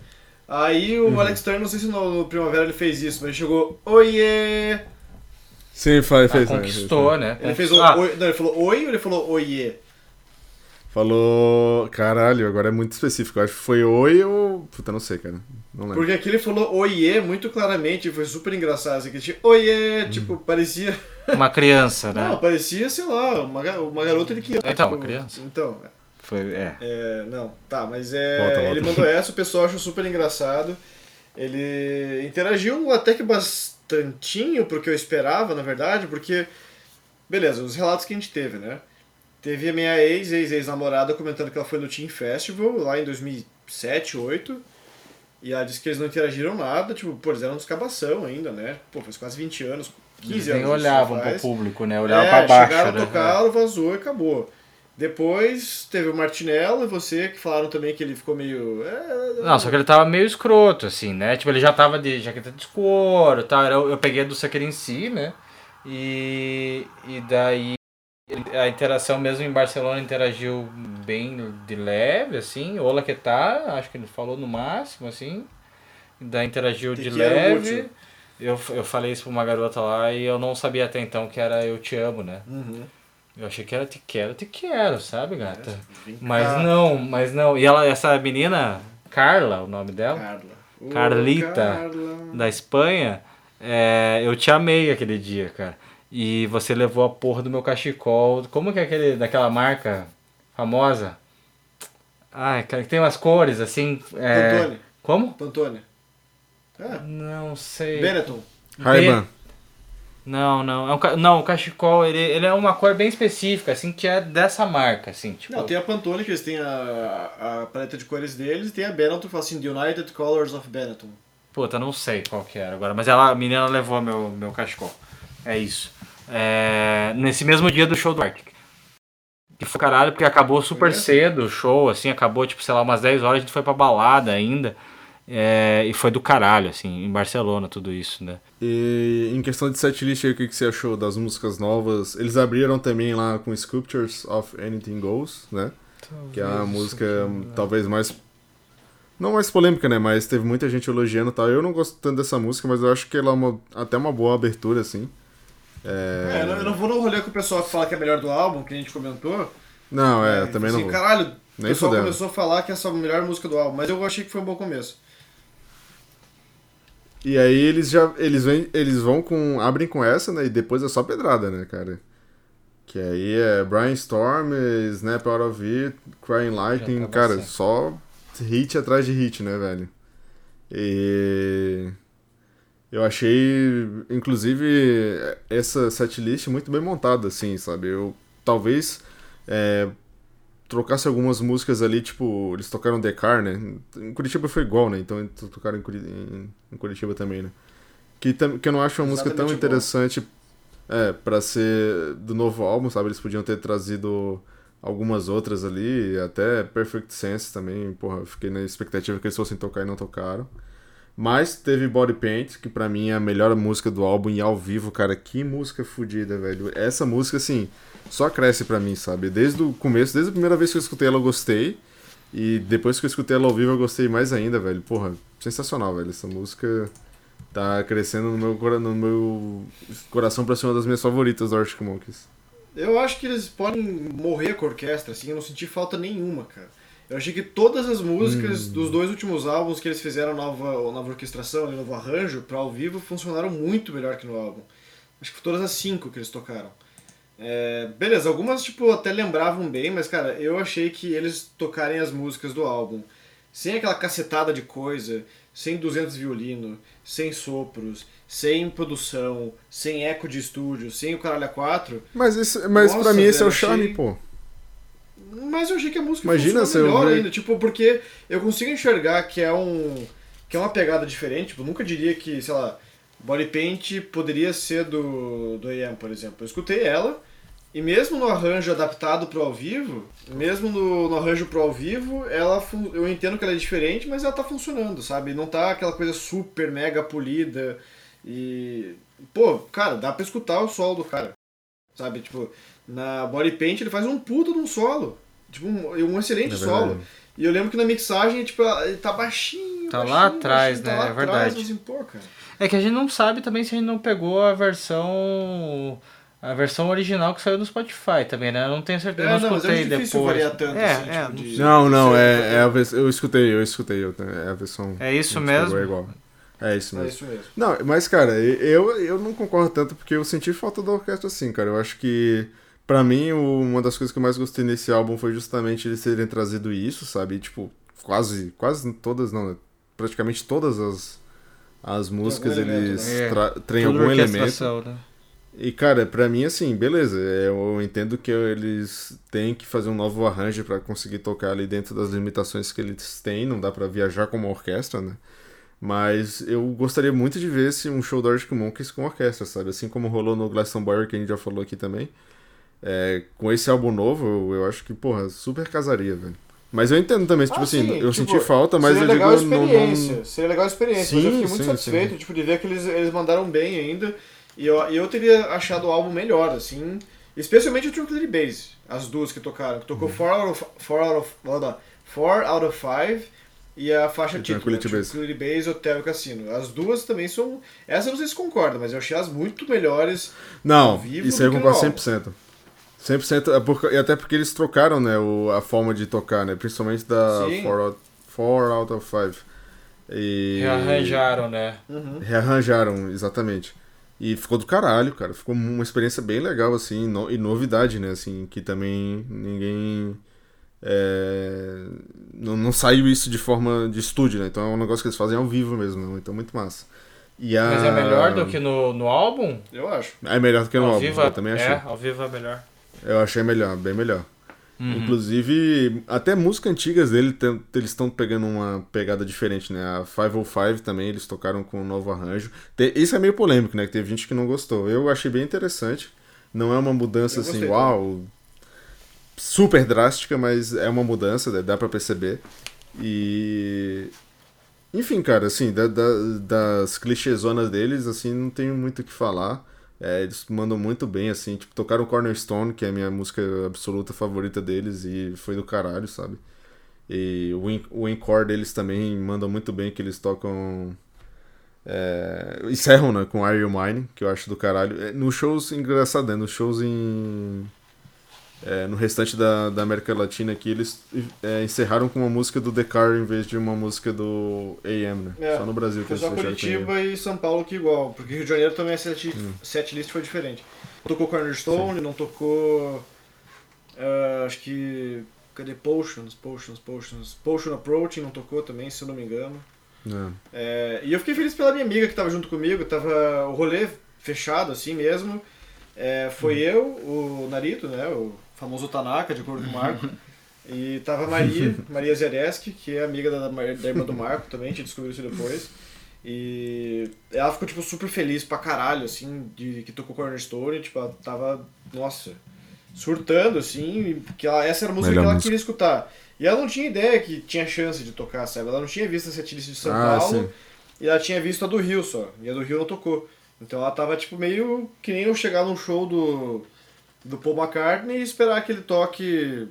Aí o Alex Turner, não sei se no, no Primavera ele fez isso, mas ele chegou, oiê, Sim, faz, Ah, fez. conquistou, né? ele fez o, Ah, oi, não, ele falou oi ou ele falou oiê? Falou. Caralho, agora é muito específico. Eu acho que foi oi ou. Puta, não sei, cara. Não lembro. Porque aqui ele falou oiê muito claramente, foi super engraçado. Assim, que tinha oiê, Hum. tipo, parecia. Uma criança, né? Não, parecia, sei lá, uma, uma garota de que. Então, uma criança. Então, Foi, é. é, não, tá, mas é. Volta, volta. Ele mandou essa, o pessoal achou super engraçado. Ele interagiu até que bastantinho pro que eu esperava, na verdade, porque. Beleza, os relatos que a gente teve, né? Teve a minha ex, ex-ex-namorada, comentando que ela foi no Team Festival lá em 2007, 2008. E ela disse que eles não interagiram nada, tipo, pô, eles eram uns cabação ainda, né? Pô, faz quase 20 anos, 15 Eles anos. nem isso olhavam pro público, né? Olhavam É, pra baixo. chegaram, né? tocaram, vazou e acabou. Depois teve o Martinello e você que falaram também que ele ficou meio. É, Não, só que ele tava meio escroto, assim, né? Tipo, ele já tava de jaqueta de couro tal. Eu, eu peguei do Sucker em si, né? E, e daí a interação mesmo em Barcelona interagiu bem de leve, assim. Olá que tá, acho que ele falou no máximo, assim. Daí interagiu Te de leve. Eu, eu falei isso pra uma garota lá e eu não sabia até então que era Eu Te Amo, né? Uhum. Eu achei que era Te Quero, Te Quero, sabe, gata? Vem Mas não, mas não. E ela, essa menina, Carla, o nome dela, Carla. Ô, Carlita. Carla. da Espanha, é, eu te amei aquele dia, cara. E você levou a porra do meu cachecol. Como que é aquele daquela marca famosa? Ai, cara, que tem umas cores assim. É... Pantone. Como? Pantone. É. Não sei. Benetton. Raiban. Não, não. É um, não, o cachecol, ele, ele é uma cor bem específica, assim, que é dessa marca, assim. Tipo, Não, tem a Pantone, que eles têm a, a paleta de cores deles, e tem a Benetton, que fala assim, The United Colors of Benetton. Puta, não sei qual que era agora, mas ela, a menina levou meu, meu cachecol. É isso. É, nesse mesmo dia do show do Arctic. Que foi caralho, porque acabou super Foi? cedo o show, assim, acabou, tipo, sei lá, umas 10 horas, a gente foi pra balada ainda. É, e foi do caralho, assim, em Barcelona, tudo isso, né? E em questão de setlist aí, o que que você achou das músicas novas? Eles abriram também lá com Sculptures of Anything Goes, né? Que é a música talvez mais. Não mais polêmica, né? Mas teve muita gente elogiando e tal. Eu não gosto tanto dessa música, mas eu acho que ela é uma, até uma boa abertura, assim. É, eu, não, eu não vou no rolê com o pessoal que fala que é melhor do álbum, que a gente comentou. Não, é, É, eu também assim, não. vou. Caralho, o pessoal começou a falar que essa é a melhor música do álbum, mas eu achei que foi um bom começo. E aí eles já. Eles, vêm, eles vão com. abrem com essa, né? E depois é só pedrada, né, cara? Que aí é Brainstorm, Snap Out of It, Crying Lightning, tá cara, só hit atrás de hit, né, velho? E. Eu achei, inclusive, essa setlist muito bem montada, assim, sabe? Eu talvez é, trocasse algumas músicas ali, tipo, eles tocaram The Car, né? Em Curitiba foi igual, né? Então tocaram em, Curi- em- Curitiba também, né? Que, que eu não acho uma música tão interessante é, pra ser do novo álbum, sabe? Eles podiam ter trazido algumas outras ali, até Perfect Sense também, porra, fiquei na expectativa que eles fossem tocar e não tocaram. Mas teve Body Paint, que pra mim é a melhor música do álbum e ao vivo, cara, que música fodida, velho. Essa música, assim, só cresce pra mim, sabe? Desde o começo, desde a primeira vez que eu escutei ela, eu gostei. E depois que eu escutei ela ao vivo, eu gostei mais ainda, velho. Porra, sensacional, velho. Essa música tá crescendo no meu, no meu coração pra ser uma das minhas favoritas do Arctic Monkeys. Eu acho que eles podem morrer com a orquestra, assim, eu não senti falta nenhuma, cara. Eu achei que todas as músicas Hum. dos dois últimos álbuns que eles fizeram nova, nova orquestração, novo arranjo, pra ao vivo, funcionaram muito melhor que no álbum. Acho que todas as cinco que eles tocaram. É, beleza, algumas tipo até lembravam bem, mas cara, eu achei que eles tocarem as músicas do álbum sem aquela cacetada de coisa, sem 200 violino, sem sopros, sem produção, sem eco de estúdio, sem o caralho a 4, Mas, esse, mas pra mim esse é o charme, achei- pô. mas eu achei que a música Imagina se melhor ainda, tipo, porque eu consigo enxergar que é um que é uma pegada diferente, tipo, eu nunca diria que, sei lá, Body Paint poderia ser do do AM, por exemplo. Eu escutei ela e mesmo no arranjo adaptado pro ao vivo, mesmo no, no arranjo pro ao vivo, ela eu entendo que ela é diferente, mas ela tá funcionando, sabe? Não tá aquela coisa super mega polida e pô, cara, dá pra escutar o solo do cara. Sabe, tipo, na Body Paint ele faz um puta de um solo. Tipo, um, um excelente É solo. E eu lembro que na mixagem, tipo, ele tá baixinho. Tá baixinho, lá atrás, baixinho, né? Tá lá É atrás, verdade. mas, assim, pô, cara. É que a gente não sabe também se a gente não pegou a versão A versão original que saiu no Spotify também, né? Eu não tenho certeza, É, não não, mas é escutei difícil depois. variar tanto é, assim, é, tipo, de- Não, não, é, é a versão. Eu escutei, eu escutei. eu- É a versão. É isso mesmo? É igual. É isso É mesmo. isso mesmo. Não, mas, cara, eu, eu não concordo tanto porque eu senti falta da orquestra assim, cara. Eu acho que, pra mim, uma das coisas que eu mais gostei nesse álbum foi justamente eles terem trazido isso, sabe? Tipo, quase, quase todas, não, né? praticamente todas as, as músicas elemento, eles né? tra- têm Tudo algum elemento. né? E, cara, pra mim, assim, beleza. Eu entendo que eles têm que fazer um novo arranjo pra conseguir tocar ali dentro das limitações que eles têm. Não dá pra viajar como orquestra, né? Mas eu gostaria muito de ver esse, um show do Arctic Monkeys com orquestra, sabe? Assim como rolou no Glastonbury, que a gente já falou aqui também. É, com esse álbum novo, eu, eu acho que, porra, super casaria, velho. Mas eu entendo também, tipo Ah, assim, sim, eu tipo, senti falta, mas seria eu legal digo... a não- experiência. não- Seria legal a experiência. mas eu Sim, fiquei muito sim, satisfeito sim. tipo, de ver que eles, eles mandaram bem ainda. E eu, eu teria achado o álbum melhor, assim. Especialmente o Tranquility Base. As duas que tocaram. Que tocou 4 out of 4 out of, hold on, 4 out of 5 e a faixa E título. Tranquility né? Base. Tranquility Base, Hotel e Cassino. As duas também são... Essa eu não sei se concorda, mas eu achei as muito melhores. Não, isso aí eu concordo álbum. 100%. 100%, é e até porque eles trocaram, né, o, a forma de tocar, né, principalmente da Sim. 4 out, 4 out of 5. E... Rearranjaram, né? Uhum. Rearranjaram, exatamente. E ficou do caralho, cara. Ficou uma experiência bem legal, assim, no- e novidade, né, assim, que também ninguém... é, não, não saiu isso de forma de estúdio, né, então é um negócio que eles fazem ao vivo mesmo, né, então muito massa. E a... Mas é melhor do que no, no álbum? Eu acho. É melhor do que no ao álbum, vivo eu também achei. É, ao vivo é melhor. Eu achei melhor, bem melhor. Uhum. Inclusive, até músicas antigas dele, eles estão pegando uma pegada diferente, né? A 505 também, eles tocaram com um novo arranjo. Te- Isso é meio polêmico, né? Que teve gente que não gostou. Eu achei bem interessante. Não é uma mudança Eu assim, gostei uau, super drástica, mas é uma mudança, né? dá pra perceber. E. Enfim, cara, assim, da- da- das clichêzonas deles, assim, não tenho muito o que falar. É, eles mandam muito bem, assim, tipo, tocaram Cornerstone, que é a minha música absoluta favorita deles, e foi do caralho, sabe? E o, o encore deles também mandam muito bem, que eles tocam. É, encerram, né, com Are You Mine, que eu acho do caralho. É, nos shows, engraçado, né? Nos shows em. É, no restante da, da América Latina aqui, eles é, encerraram com uma música do The Car em vez de uma música do AM, né? É, Só no Brasil que eles só. Curitiba e São Paulo que igual, porque Rio de Janeiro também a set, Hum. set list foi diferente. Tocou Cornerstone, não tocou. ah, acho que. Cadê Potions? Potions, Potions. Potion Approaching não tocou também, se eu não me engano. É. É, e eu fiquei feliz pela minha amiga que tava junto comigo, tava o rolê fechado assim mesmo. Foi eu, o Narito, né, o famoso Tanaka, de acordo com o Marco. E tava a Maria, Maria Zereski, que é amiga da, da irmã do Marco também, a gente descobriu isso depois. E ela ficou, tipo, super feliz pra caralho, assim, de que tocou Cornerstone, tipo, ela tava, nossa, surtando, assim, que ela, essa era a música Melhor que ela música. queria escutar. E ela não tinha ideia que tinha chance de tocar, sabe? Ela não tinha visto a setlist de São Ah, Paulo sim. e ela tinha visto a do Rio só. E a do Rio não tocou. Então ela tava, tipo, meio que nem eu chegar num show do, do Paul McCartney e esperar que ele toque,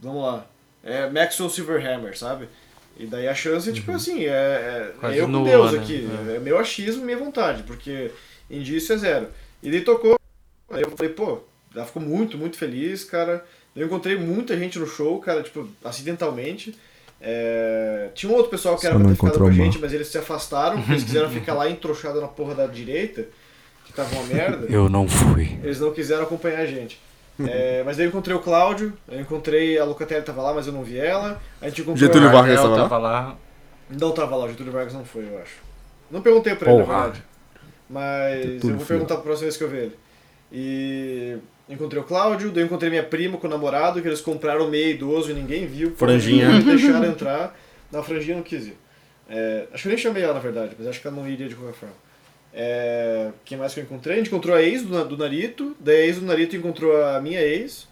vamos lá, é Maxwell Silverhammer, sabe? E daí a chance, tipo assim, é, é, é eu com Deus né? aqui. É. É. meu achismo e minha vontade, porque indício é zero. E daí tocou, aí eu falei, pô, ela ficou muito, muito feliz, cara. Eu encontrei muita gente no show, cara, tipo, acidentalmente. É, Tinha um outro pessoal que Só era pra não ter ficado com a gente, mas eles se afastaram, porque eles quiseram ficar lá entroxado na porra da direita, que tava uma merda. Eu não fui. Eles não quiseram acompanhar a gente. É, mas daí eu encontrei o Cláudio, eu encontrei a Lucatelli tava lá, mas eu não vi ela. A gente encontrou Getúlio a... Vargas Vargas tava lá? tava lá. Não tava lá, o Getúlio Vargas não foi, eu acho. Não perguntei pra ele, na Porra. verdade. Mas Getúlio, eu vou perguntar pra próxima vez que eu ver ele. E encontrei o Cláudio, daí eu encontrei minha prima com o namorado, que eles compraram meio idoso e ninguém viu. Franjinha. Não deixaram entrar. Não, a franjinha não quis ir. É, acho que eu nem chamei ela, na verdade, mas acho que ela não iria de qualquer forma. É, quem mais que eu encontrei? A gente encontrou a ex do, do Narito, daí a ex do Narito encontrou a minha ex.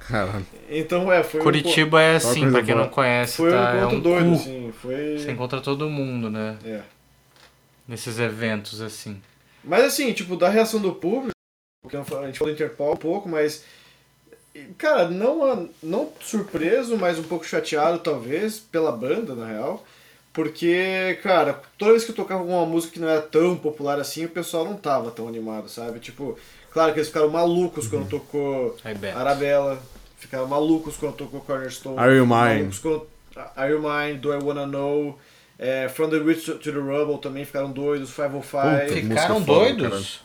Caralho. Então, é, foi um, Curitiba é Só assim, pra quem boa. não conhece, foi um tá? É encontro um doido, cu. assim. Foi. Você encontra todo mundo, né? É. Nesses eventos, assim. Mas assim, tipo, da reação do público, porque a gente falou do Interpol um pouco, mas. Cara, não, não surpreso, mas um pouco chateado, talvez, pela banda, na real. Porque, cara, toda vez que eu tocava alguma música que não era tão popular assim, o pessoal não tava tão animado, sabe? Tipo, Claro que eles ficaram malucos Uhum. quando tocou. Arabella, ficaram malucos quando tocou Cornerstone. Are You Mine? quando- Are You Mine, Do I Wanna Know, é, From the Rich to, the Rubble também ficaram doidos, 505. Puta, Ficaram doidos?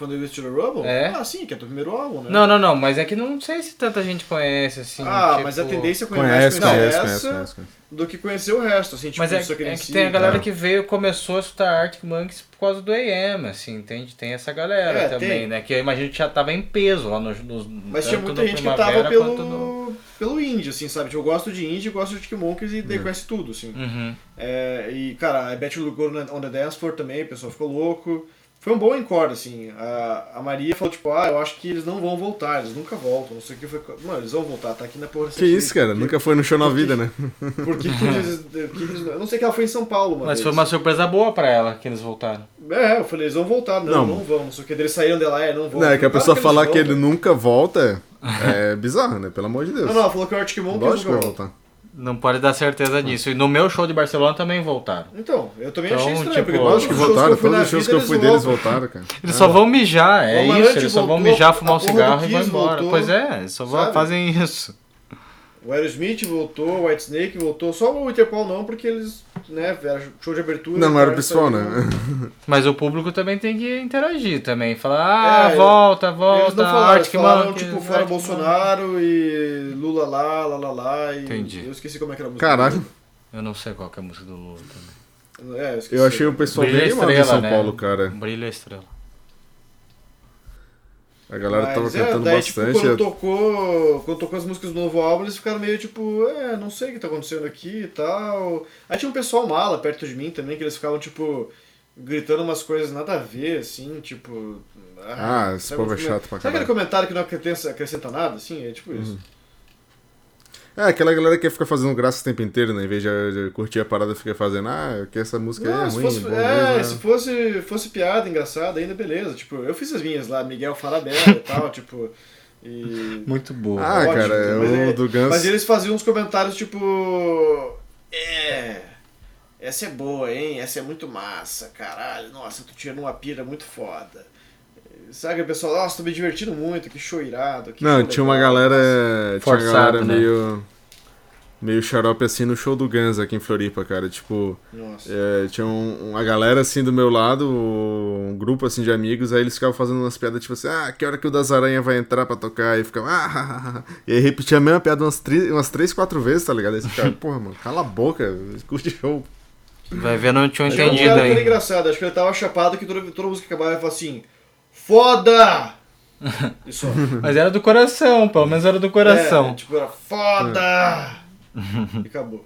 Rich to the Rubble? É. Ah, sim, que é do primeiro álbum, né? Não, não, não, mas é que não sei se tanta gente conhece, assim. ah, tipo- mas a tendência é Conhece, conhecer conhece, essa conhece, conhece, conhece. do que conhecer o resto, assim, tipo, Mas é, isso aqui é que tem a galera tá. que veio, começou a escutar Arctic Monkeys por causa do AM, assim, entende? Tem essa galera É, também, tem. né? Que eu imagino que já tava em peso lá nos. nos Mas tinha muita gente que tava quanto no- pelo, pelo indie, assim, sabe? Tipo, eu gosto de indie, gosto de Arctic Monkeys e daí conhece tudo, assim. Uhum. É, e, cara, a Bet You Look Good on the Dance Floor também, o pessoal ficou louco. Foi um bom encore, assim. A, a Maria falou, tipo, ah, eu acho que eles não vão voltar, eles nunca voltam, não sei o que foi. Mano, eles vão voltar, tá aqui na porra Que isso, cara? Nunca foi no show na vida, né? Por que, que eles, que eles- Eu não sei que ela foi em São Paulo, mano. Mas foi uma surpresa boa pra ela que eles voltaram. É, eu falei, eles vão voltar. Não, Não. não, vão, não sei o que. Eles saíram de lá, é, não vão. Não, é que a pessoa falar vão, que ele nunca volta é bizarro, né? Pelo amor de Deus. Não, não, ela falou que o Arctic Monkeys Lógico que nunca vai volta. Não pode dar certeza disso. E no meu show de Barcelona também voltaram. Então, eu também Então, achei estranho, tipo, porque todos Acho que voltaram, todos os shows que eu fui eles deles voltaram, cara. Eles Ah. só vão mijar, é O isso. Eles só vão mijar, fumar um cigarro e vão embora. voltou, Pois é, eles só sabe? fazem isso. O Aerosmith voltou, o White Snake voltou, só o Interpol não, porque eles, né, era show de abertura. Não, não era o principal, saiu. né? Mas o público também tem que interagir também. Falar, ah, É, volta, Eles volta, não falaram, eles Arctic falaram, Monkeys, tipo, fora Bolsonaro e Lula lá, lá, lá, lá, e Entendi. eu esqueci como é que era a música. Caralho. Eu não sei qual que é a música do Lula também. É, eu esqueci. eu achei o pessoal Brilha bem animado em São né? Paulo, cara. Brilha estrela. A galera tava Mas, é, cantando daí, tipo, bastante. quando tocou, quando tocou as músicas do novo álbum, eles ficaram meio tipo, é, não sei o que tá acontecendo aqui e tal. Aí tinha um pessoal mala perto de mim também, que eles ficavam, tipo, gritando umas coisas nada a ver, assim, tipo. Ah, esse sabe povo é chato pra Sabe aquele caralho. comentário que não acrescenta, acrescenta nada, assim? É tipo isso. É, aquela galera que fica fazendo graça o tempo inteiro, né? Em vez de, de curtir a parada, fica fazendo, ah, que essa música aí Não, é se ruim, fosse, bom é, mesmo, se né? fosse, fosse piada engraçada, ainda beleza. Tipo, eu fiz as minhas lá, Miguel Farabella e tal, tipo. E. Muito boa. Ah, Ótimo, cara, mas o é- do Guns... Mas eles faziam uns comentários tipo. É. Essa é boa, hein? Essa é muito massa, caralho. Nossa, tu tirando uma pira muito foda. Sabe, o pessoal, nossa, tô me divertindo muito, que show irado. que Não, show tinha uma legal, galera. Tinha uma Forçado, galera né? meio. Meio xarope assim no show do Guns aqui em Floripa, cara. Tipo, Nossa. é, tinha um- uma galera assim do meu lado, um grupo assim de amigos, aí eles ficavam fazendo umas piadas tipo assim, ah, que hora que o das Aranha vai entrar pra tocar? E ficava, ah, e aí repetia a mesma piada umas, tri, umas três, quatro vezes, tá ligado? Aí você ficava, porra, mano, cala a boca, curte show. Vai ver, não tinha entendido que era aí. engraçado, acho que ele tava chapado que toda, toda música que acabava ele falava assim: Foda! Só. Mas era do coração, pelo menos era do É, coração. tipo, era foda! E acabou.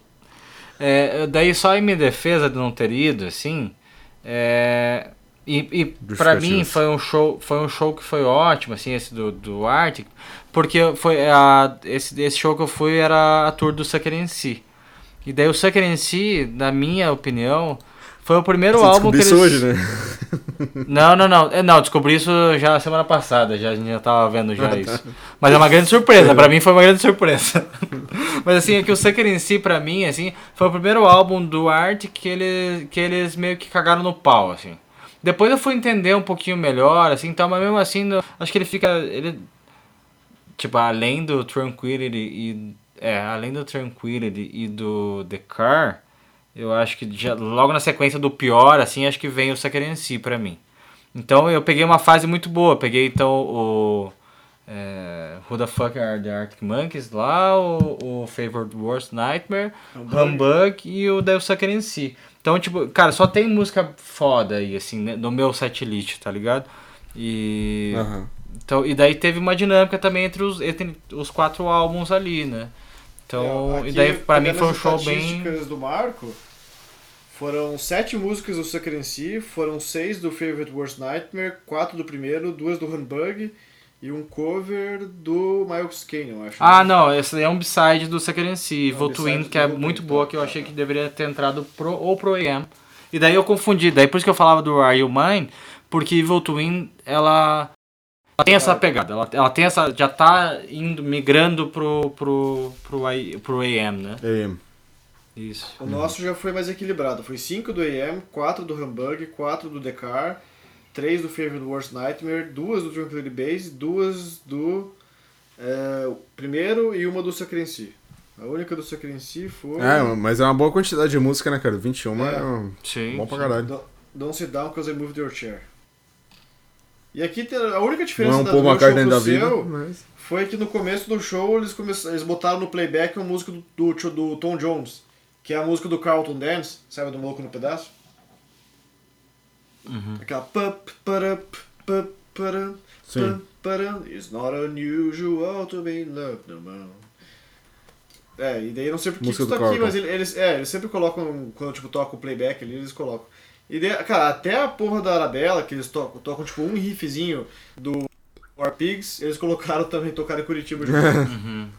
É, daí só em minha defesa de não ter ido, assim, é, e, e pra mim foi um show, foi um show que foi ótimo, assim, esse do, do Arctic, porque foi a, esse, esse show que eu fui era a tour do Sucker em si. E daí o Sucker em si, na minha opinião, foi o primeiro Você álbum que eles... isso hoje, né? Não, não, não. É, Não, descobri isso já semana passada, já, a gente já tava vendo já isso. Mas é uma grande surpresa, pra mim foi uma grande surpresa. Mas assim, é que o Sucker em si, pra mim, assim, foi o primeiro álbum do Art que, ele, que eles meio que cagaram no pau, assim. Depois eu fui entender um pouquinho melhor, assim, então, mas mesmo assim, acho que ele fica. Ele, tipo, além do Tranquility e. É, além do Tranquility e do The Car, eu acho que já, logo na sequência do pior, assim, acho que vem o si pra mim. Então eu peguei uma fase muito boa. Peguei então o. É, Who the Fuck Are the Arctic Monkeys lá, o, o Favorite Worst Nightmare, Humbug e o The Sucker em si. Então, tipo, cara, só tem música foda aí, assim, né, no meu setlist, tá ligado? E. Aham. Então, e daí teve uma dinâmica também entre os, entre os quatro álbuns ali, né? Então, É, e daí pra mim foi um show bem. do Marco, foram sete músicas do Sucker em si, foram seis do Favorite Worst Nightmare, quatro do primeiro, duas do Humbug e um cover do Miles Kane, eu acho. Ah, não, esse daí é um b-side do Sucker em si, É Twin, que é muito boa, tá, que eu tá. achei que deveria ter entrado pro, ou pro AM. E daí eu confundi, daí por isso que eu falava do Are You Mine, porque Evil Twin, ela, ela tem essa pegada, ela, ela tem essa, já tá indo, migrando pro, pro, pro, pro AM, né? É, Isso. O nosso já foi mais equilibrado. Foi 5 do AM, 4 do Humbug, 4 do Decar, três do Favorite Worst Nightmare, duas do Tranquility Base, duas do é, primeiro e uma do Si. A única do Si foi... É, mas é uma boa quantidade de música, né, cara? 21 é, É. é Sim. bom pra caralho. Don't, Don't Sit Down Cause I Moved Your Chair. E aqui tem, a única Não diferença é um da, do meu show pro da vida, seu mas... foi que no começo do show eles, come... eles botaram no playback uma música do, do, do Tom Jones, que é a música do Carlton Dance, sabe, do Maluco no Pedaço? Aquela pup, pup, Sim. pup, para, It's not unusual to be loved no more. É, e daí não sei por que Música isso tá aqui, mas ele- eles, é, eles sempre colocam, quando tipo, toca o playback ali, eles colocam. E daí, cara, até a porra da Arabella, que eles tocam, tocam tipo um riffzinho do War Pigs, eles colocaram também, tocaram em Curitiba junto. Uhum.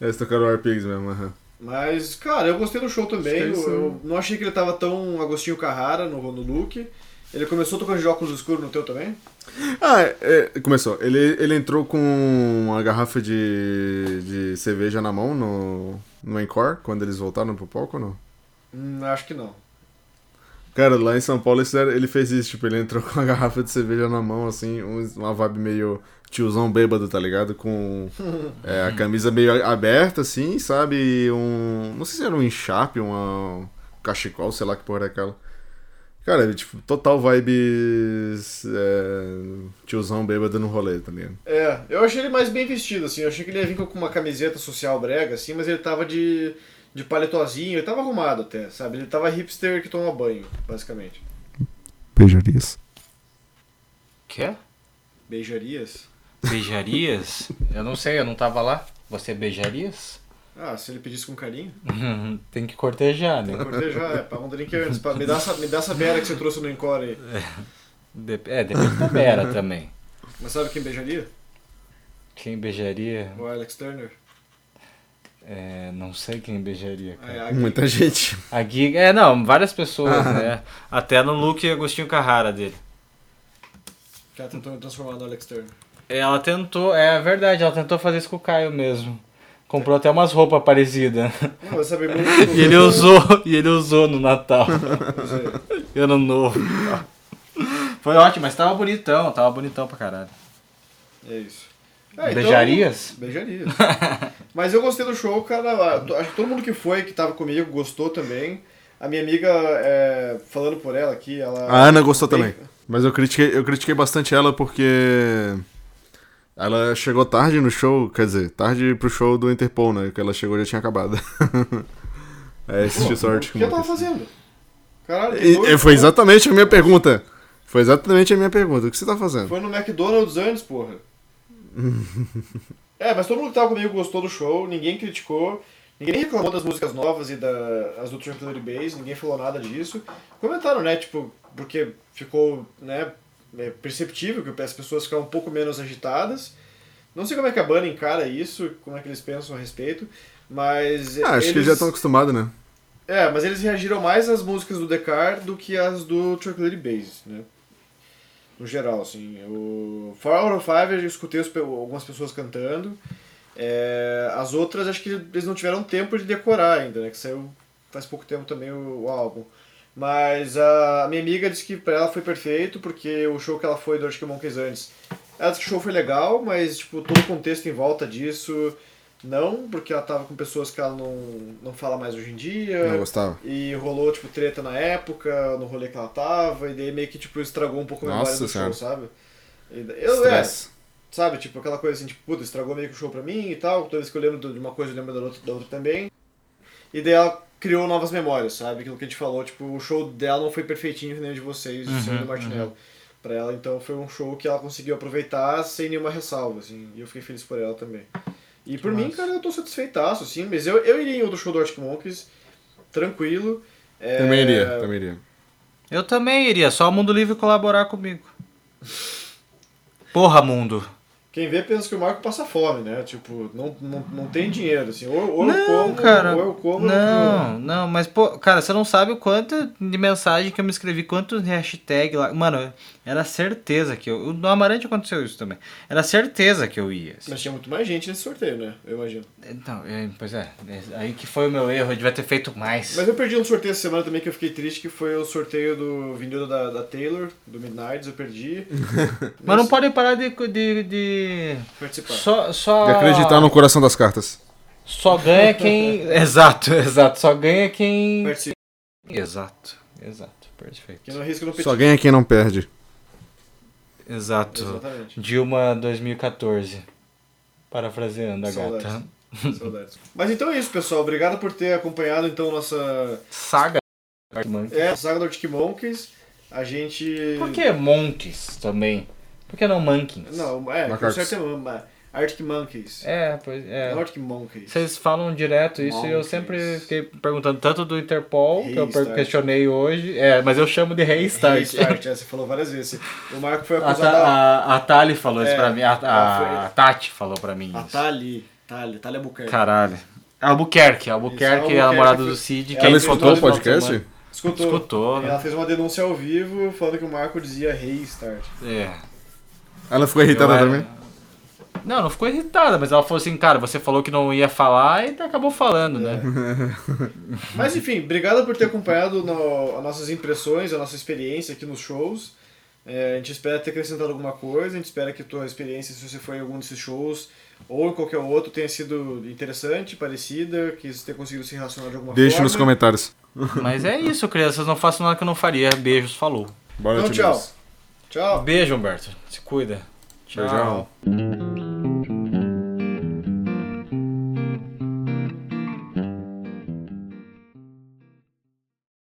Eles tocaram o Pigs mesmo, aham. Mas, cara, eu gostei do show também. É Eu, eu não achei que ele tava tão Agostinho Carrara no, no look. Ele começou tocando de óculos escuros no teu também? Ah, é, é, começou. Ele, ele entrou com uma garrafa de, de cerveja na mão no, no Encore, quando eles voltaram pro palco ou não? Hum, acho que não. Cara, lá em São Paulo ele fez isso, tipo, ele entrou com uma garrafa de cerveja na mão, assim, um- uma vibe meio tiozão bêbado, tá ligado? Com é, a camisa meio aberta, assim, sabe? E um. Não sei se era um enxape, uma, um cachecol, sei lá que porra é aquela. Cara, ele, tipo, total vibes. É, tiozão bêbado no rolê, tá ligado? É, eu achei ele mais bem vestido, assim. Eu achei que ele ia vir com uma camiseta social brega, assim, mas ele tava de, de paletozinho, ele tava arrumado até, sabe? Ele tava hipster que toma banho, basicamente. Beijarias. Quê? Beijarias? Beijarias? eu não sei, eu não tava lá. Você beijarias? Ah, se ele pedisse com carinho. Tem que cortejar, né? Cortejar, é, paga um drink antes. Pra, me, dá essa, me dá essa beira que você trouxe no Encore aí. Dep- É, depende da Bera também. Mas sabe quem beijaria? Quem beijaria? O Alex Turner. É, não sei quem beijaria, cara. É, a Muita gente. A Giga. É, não, várias pessoas, né? Até no look Agostinho Carrara dele. que ela tentou me transformar no Alex Turner. Ela tentou, é verdade, ela tentou fazer isso com o Caio mesmo. Comprou até umas roupas parecidas. Não, muito. E ele usou, e ele usou no Natal. Pois é. E ano novo. Foi ótimo, mas tava bonitão, tava bonitão pra caralho. É isso. É, então- Beijarias? Beijarias. Mas eu gostei do show, cara. Acho que todo mundo que foi, que tava comigo, gostou também. A minha amiga, é, falando por ela aqui, ela. A Ana gostou bem- também. Mas eu critiquei, eu critiquei bastante ela porque ela chegou tarde no show, quer dizer, tarde pro show do Interpol, né? Que ela chegou já tinha acabado. é, assisti Pô, sorte. O que ela tava fazendo? Caralho, E, foi exatamente a minha pergunta. Foi exatamente a minha pergunta. O que você tá fazendo? Foi no McDonald's antes, porra. é, mas todo mundo que tava comigo gostou do show, ninguém criticou, ninguém reclamou das músicas novas e das do Tranquility Base, ninguém falou nada disso. Comentaram, né, tipo, porque ficou, né, é perceptível que as pessoas ficaram um pouco menos agitadas. Não sei como é que a banda encara isso, como é que eles pensam a respeito, mas... Ah, acho que eles já estão acostumados, né? É, mas eles reagiram mais às músicas do Descartes do que às do Tranquility Base, né? No geral, assim. O Four Out of Five eu escutei algumas pessoas cantando. É, as outras acho que eles não tiveram tempo de decorar ainda, né? Que saiu faz pouco tempo também o, o álbum. Mas a minha amiga disse que pra ela foi perfeito, porque o show que ela foi do Arctic Monkeys antes, ela disse que o show foi legal, mas tipo, todo o contexto em volta disso, não, porque ela tava com pessoas que ela não, não fala mais hoje em dia. Não gostava. E rolou, tipo, treta na época, no rolê que ela tava, e daí meio que, tipo, estragou um pouco a memória do Senhora. show, sabe? E eu, é, sabe, tipo, aquela coisa assim, tipo, puta, estragou meio que o show pra mim e tal, toda vez que eu lembro de uma coisa, eu lembro da outra, da outra também. E daí ela criou novas memórias, sabe? Aquilo que a gente falou, tipo, o show dela não foi perfeitinho que nem o de vocês, o seu do Martinello. Pra ela, então, foi um show que ela conseguiu aproveitar sem nenhuma ressalva, assim, e eu fiquei feliz por ela também. E por mim, massa. cara, eu tô satisfeitaço, assim, mas eu, eu iria em outro show do Arctic Monkeys, tranquilo. É, Também iria, também iria. Eu também iria, só o Mundo Livre colaborar comigo. Porra, mundo. Quem vê pensa que o Marco passa fome, né? Tipo, não, não, não tem dinheiro, assim. Ou, ou eu Não, como, cara. ou eu como. Não, não, mas, pô, cara, você não sabe o quanto de mensagem que eu me escrevi, quantos hashtag lá. Mano, era certeza que eu. No Amarante aconteceu isso também. Era certeza que eu ia. assim. Mas tinha muito mais gente nesse sorteio, né? Eu imagino. Então, é, pois é, é, aí que foi o meu erro, eu devia ter feito mais. Mas eu perdi um sorteio essa semana também que eu fiquei triste, que foi o sorteio do vinil da, da Taylor, do Midnights, eu perdi. Mas não pode parar de. de, de... participar. Só, só. De acreditar no coração das cartas. Só ganha quem. exato, exato. Só ganha quem. Participa. Exato, exato. Perfeito. Que não arrisca no Só ganha quem não perde. Exato. Exatamente. Dilma 2014. Parafraseando a Saudades. gata. Saudades. Mas então é isso, pessoal. Obrigado por ter acompanhado então nossa Saga. É, saga do Arctic Monkeys. A gente. Por que Monkeys também? Por que não Monkeys? Não, é, o Macacos. certo é ma- Arctic Monkeys. É, pois é. Não Arctic Monkeys. Vocês falam direto isso e eu Monkeys. sempre fiquei perguntando tanto do Interpol, que eu questionei hoje. É, mas eu chamo de Restart. Restart, é, você falou várias vezes. O Marco foi A, acusado. Ta- A, a, a Tali falou isso É, pra mim. A, a, a Tati falou pra mim a isso. Tali. Tali, Tali Albuquerque. Caralho. Albuquerque, Albuquerque, Isso, Albuquerque a namorada do Cid. Ela que Ela fez escutou o podcast? Escutou. Escutou, né? Ela fez uma denúncia ao vivo falando que o Marco dizia Restart. É. Ela ficou irritada era- também? Não, não ficou irritada, mas ela falou assim, cara, você falou que não ia falar e acabou falando, É. né? Mas enfim, obrigado por ter acompanhado no- as nossas impressões, a nossa experiência aqui nos shows. É, a gente espera ter acrescentado alguma coisa, a gente espera que a tua experiência, se você foi em algum desses shows ou em qualquer outro, tenha sido interessante, parecida, que você tenha conseguido se relacionar de alguma Deixe forma. nos comentários. Mas é isso, crianças, não faço nada que eu não faria. Beijos, falou. Bora, Então, Tibias. Tchau. Tchau. Beijo, Humberto. Se cuida. Beijão.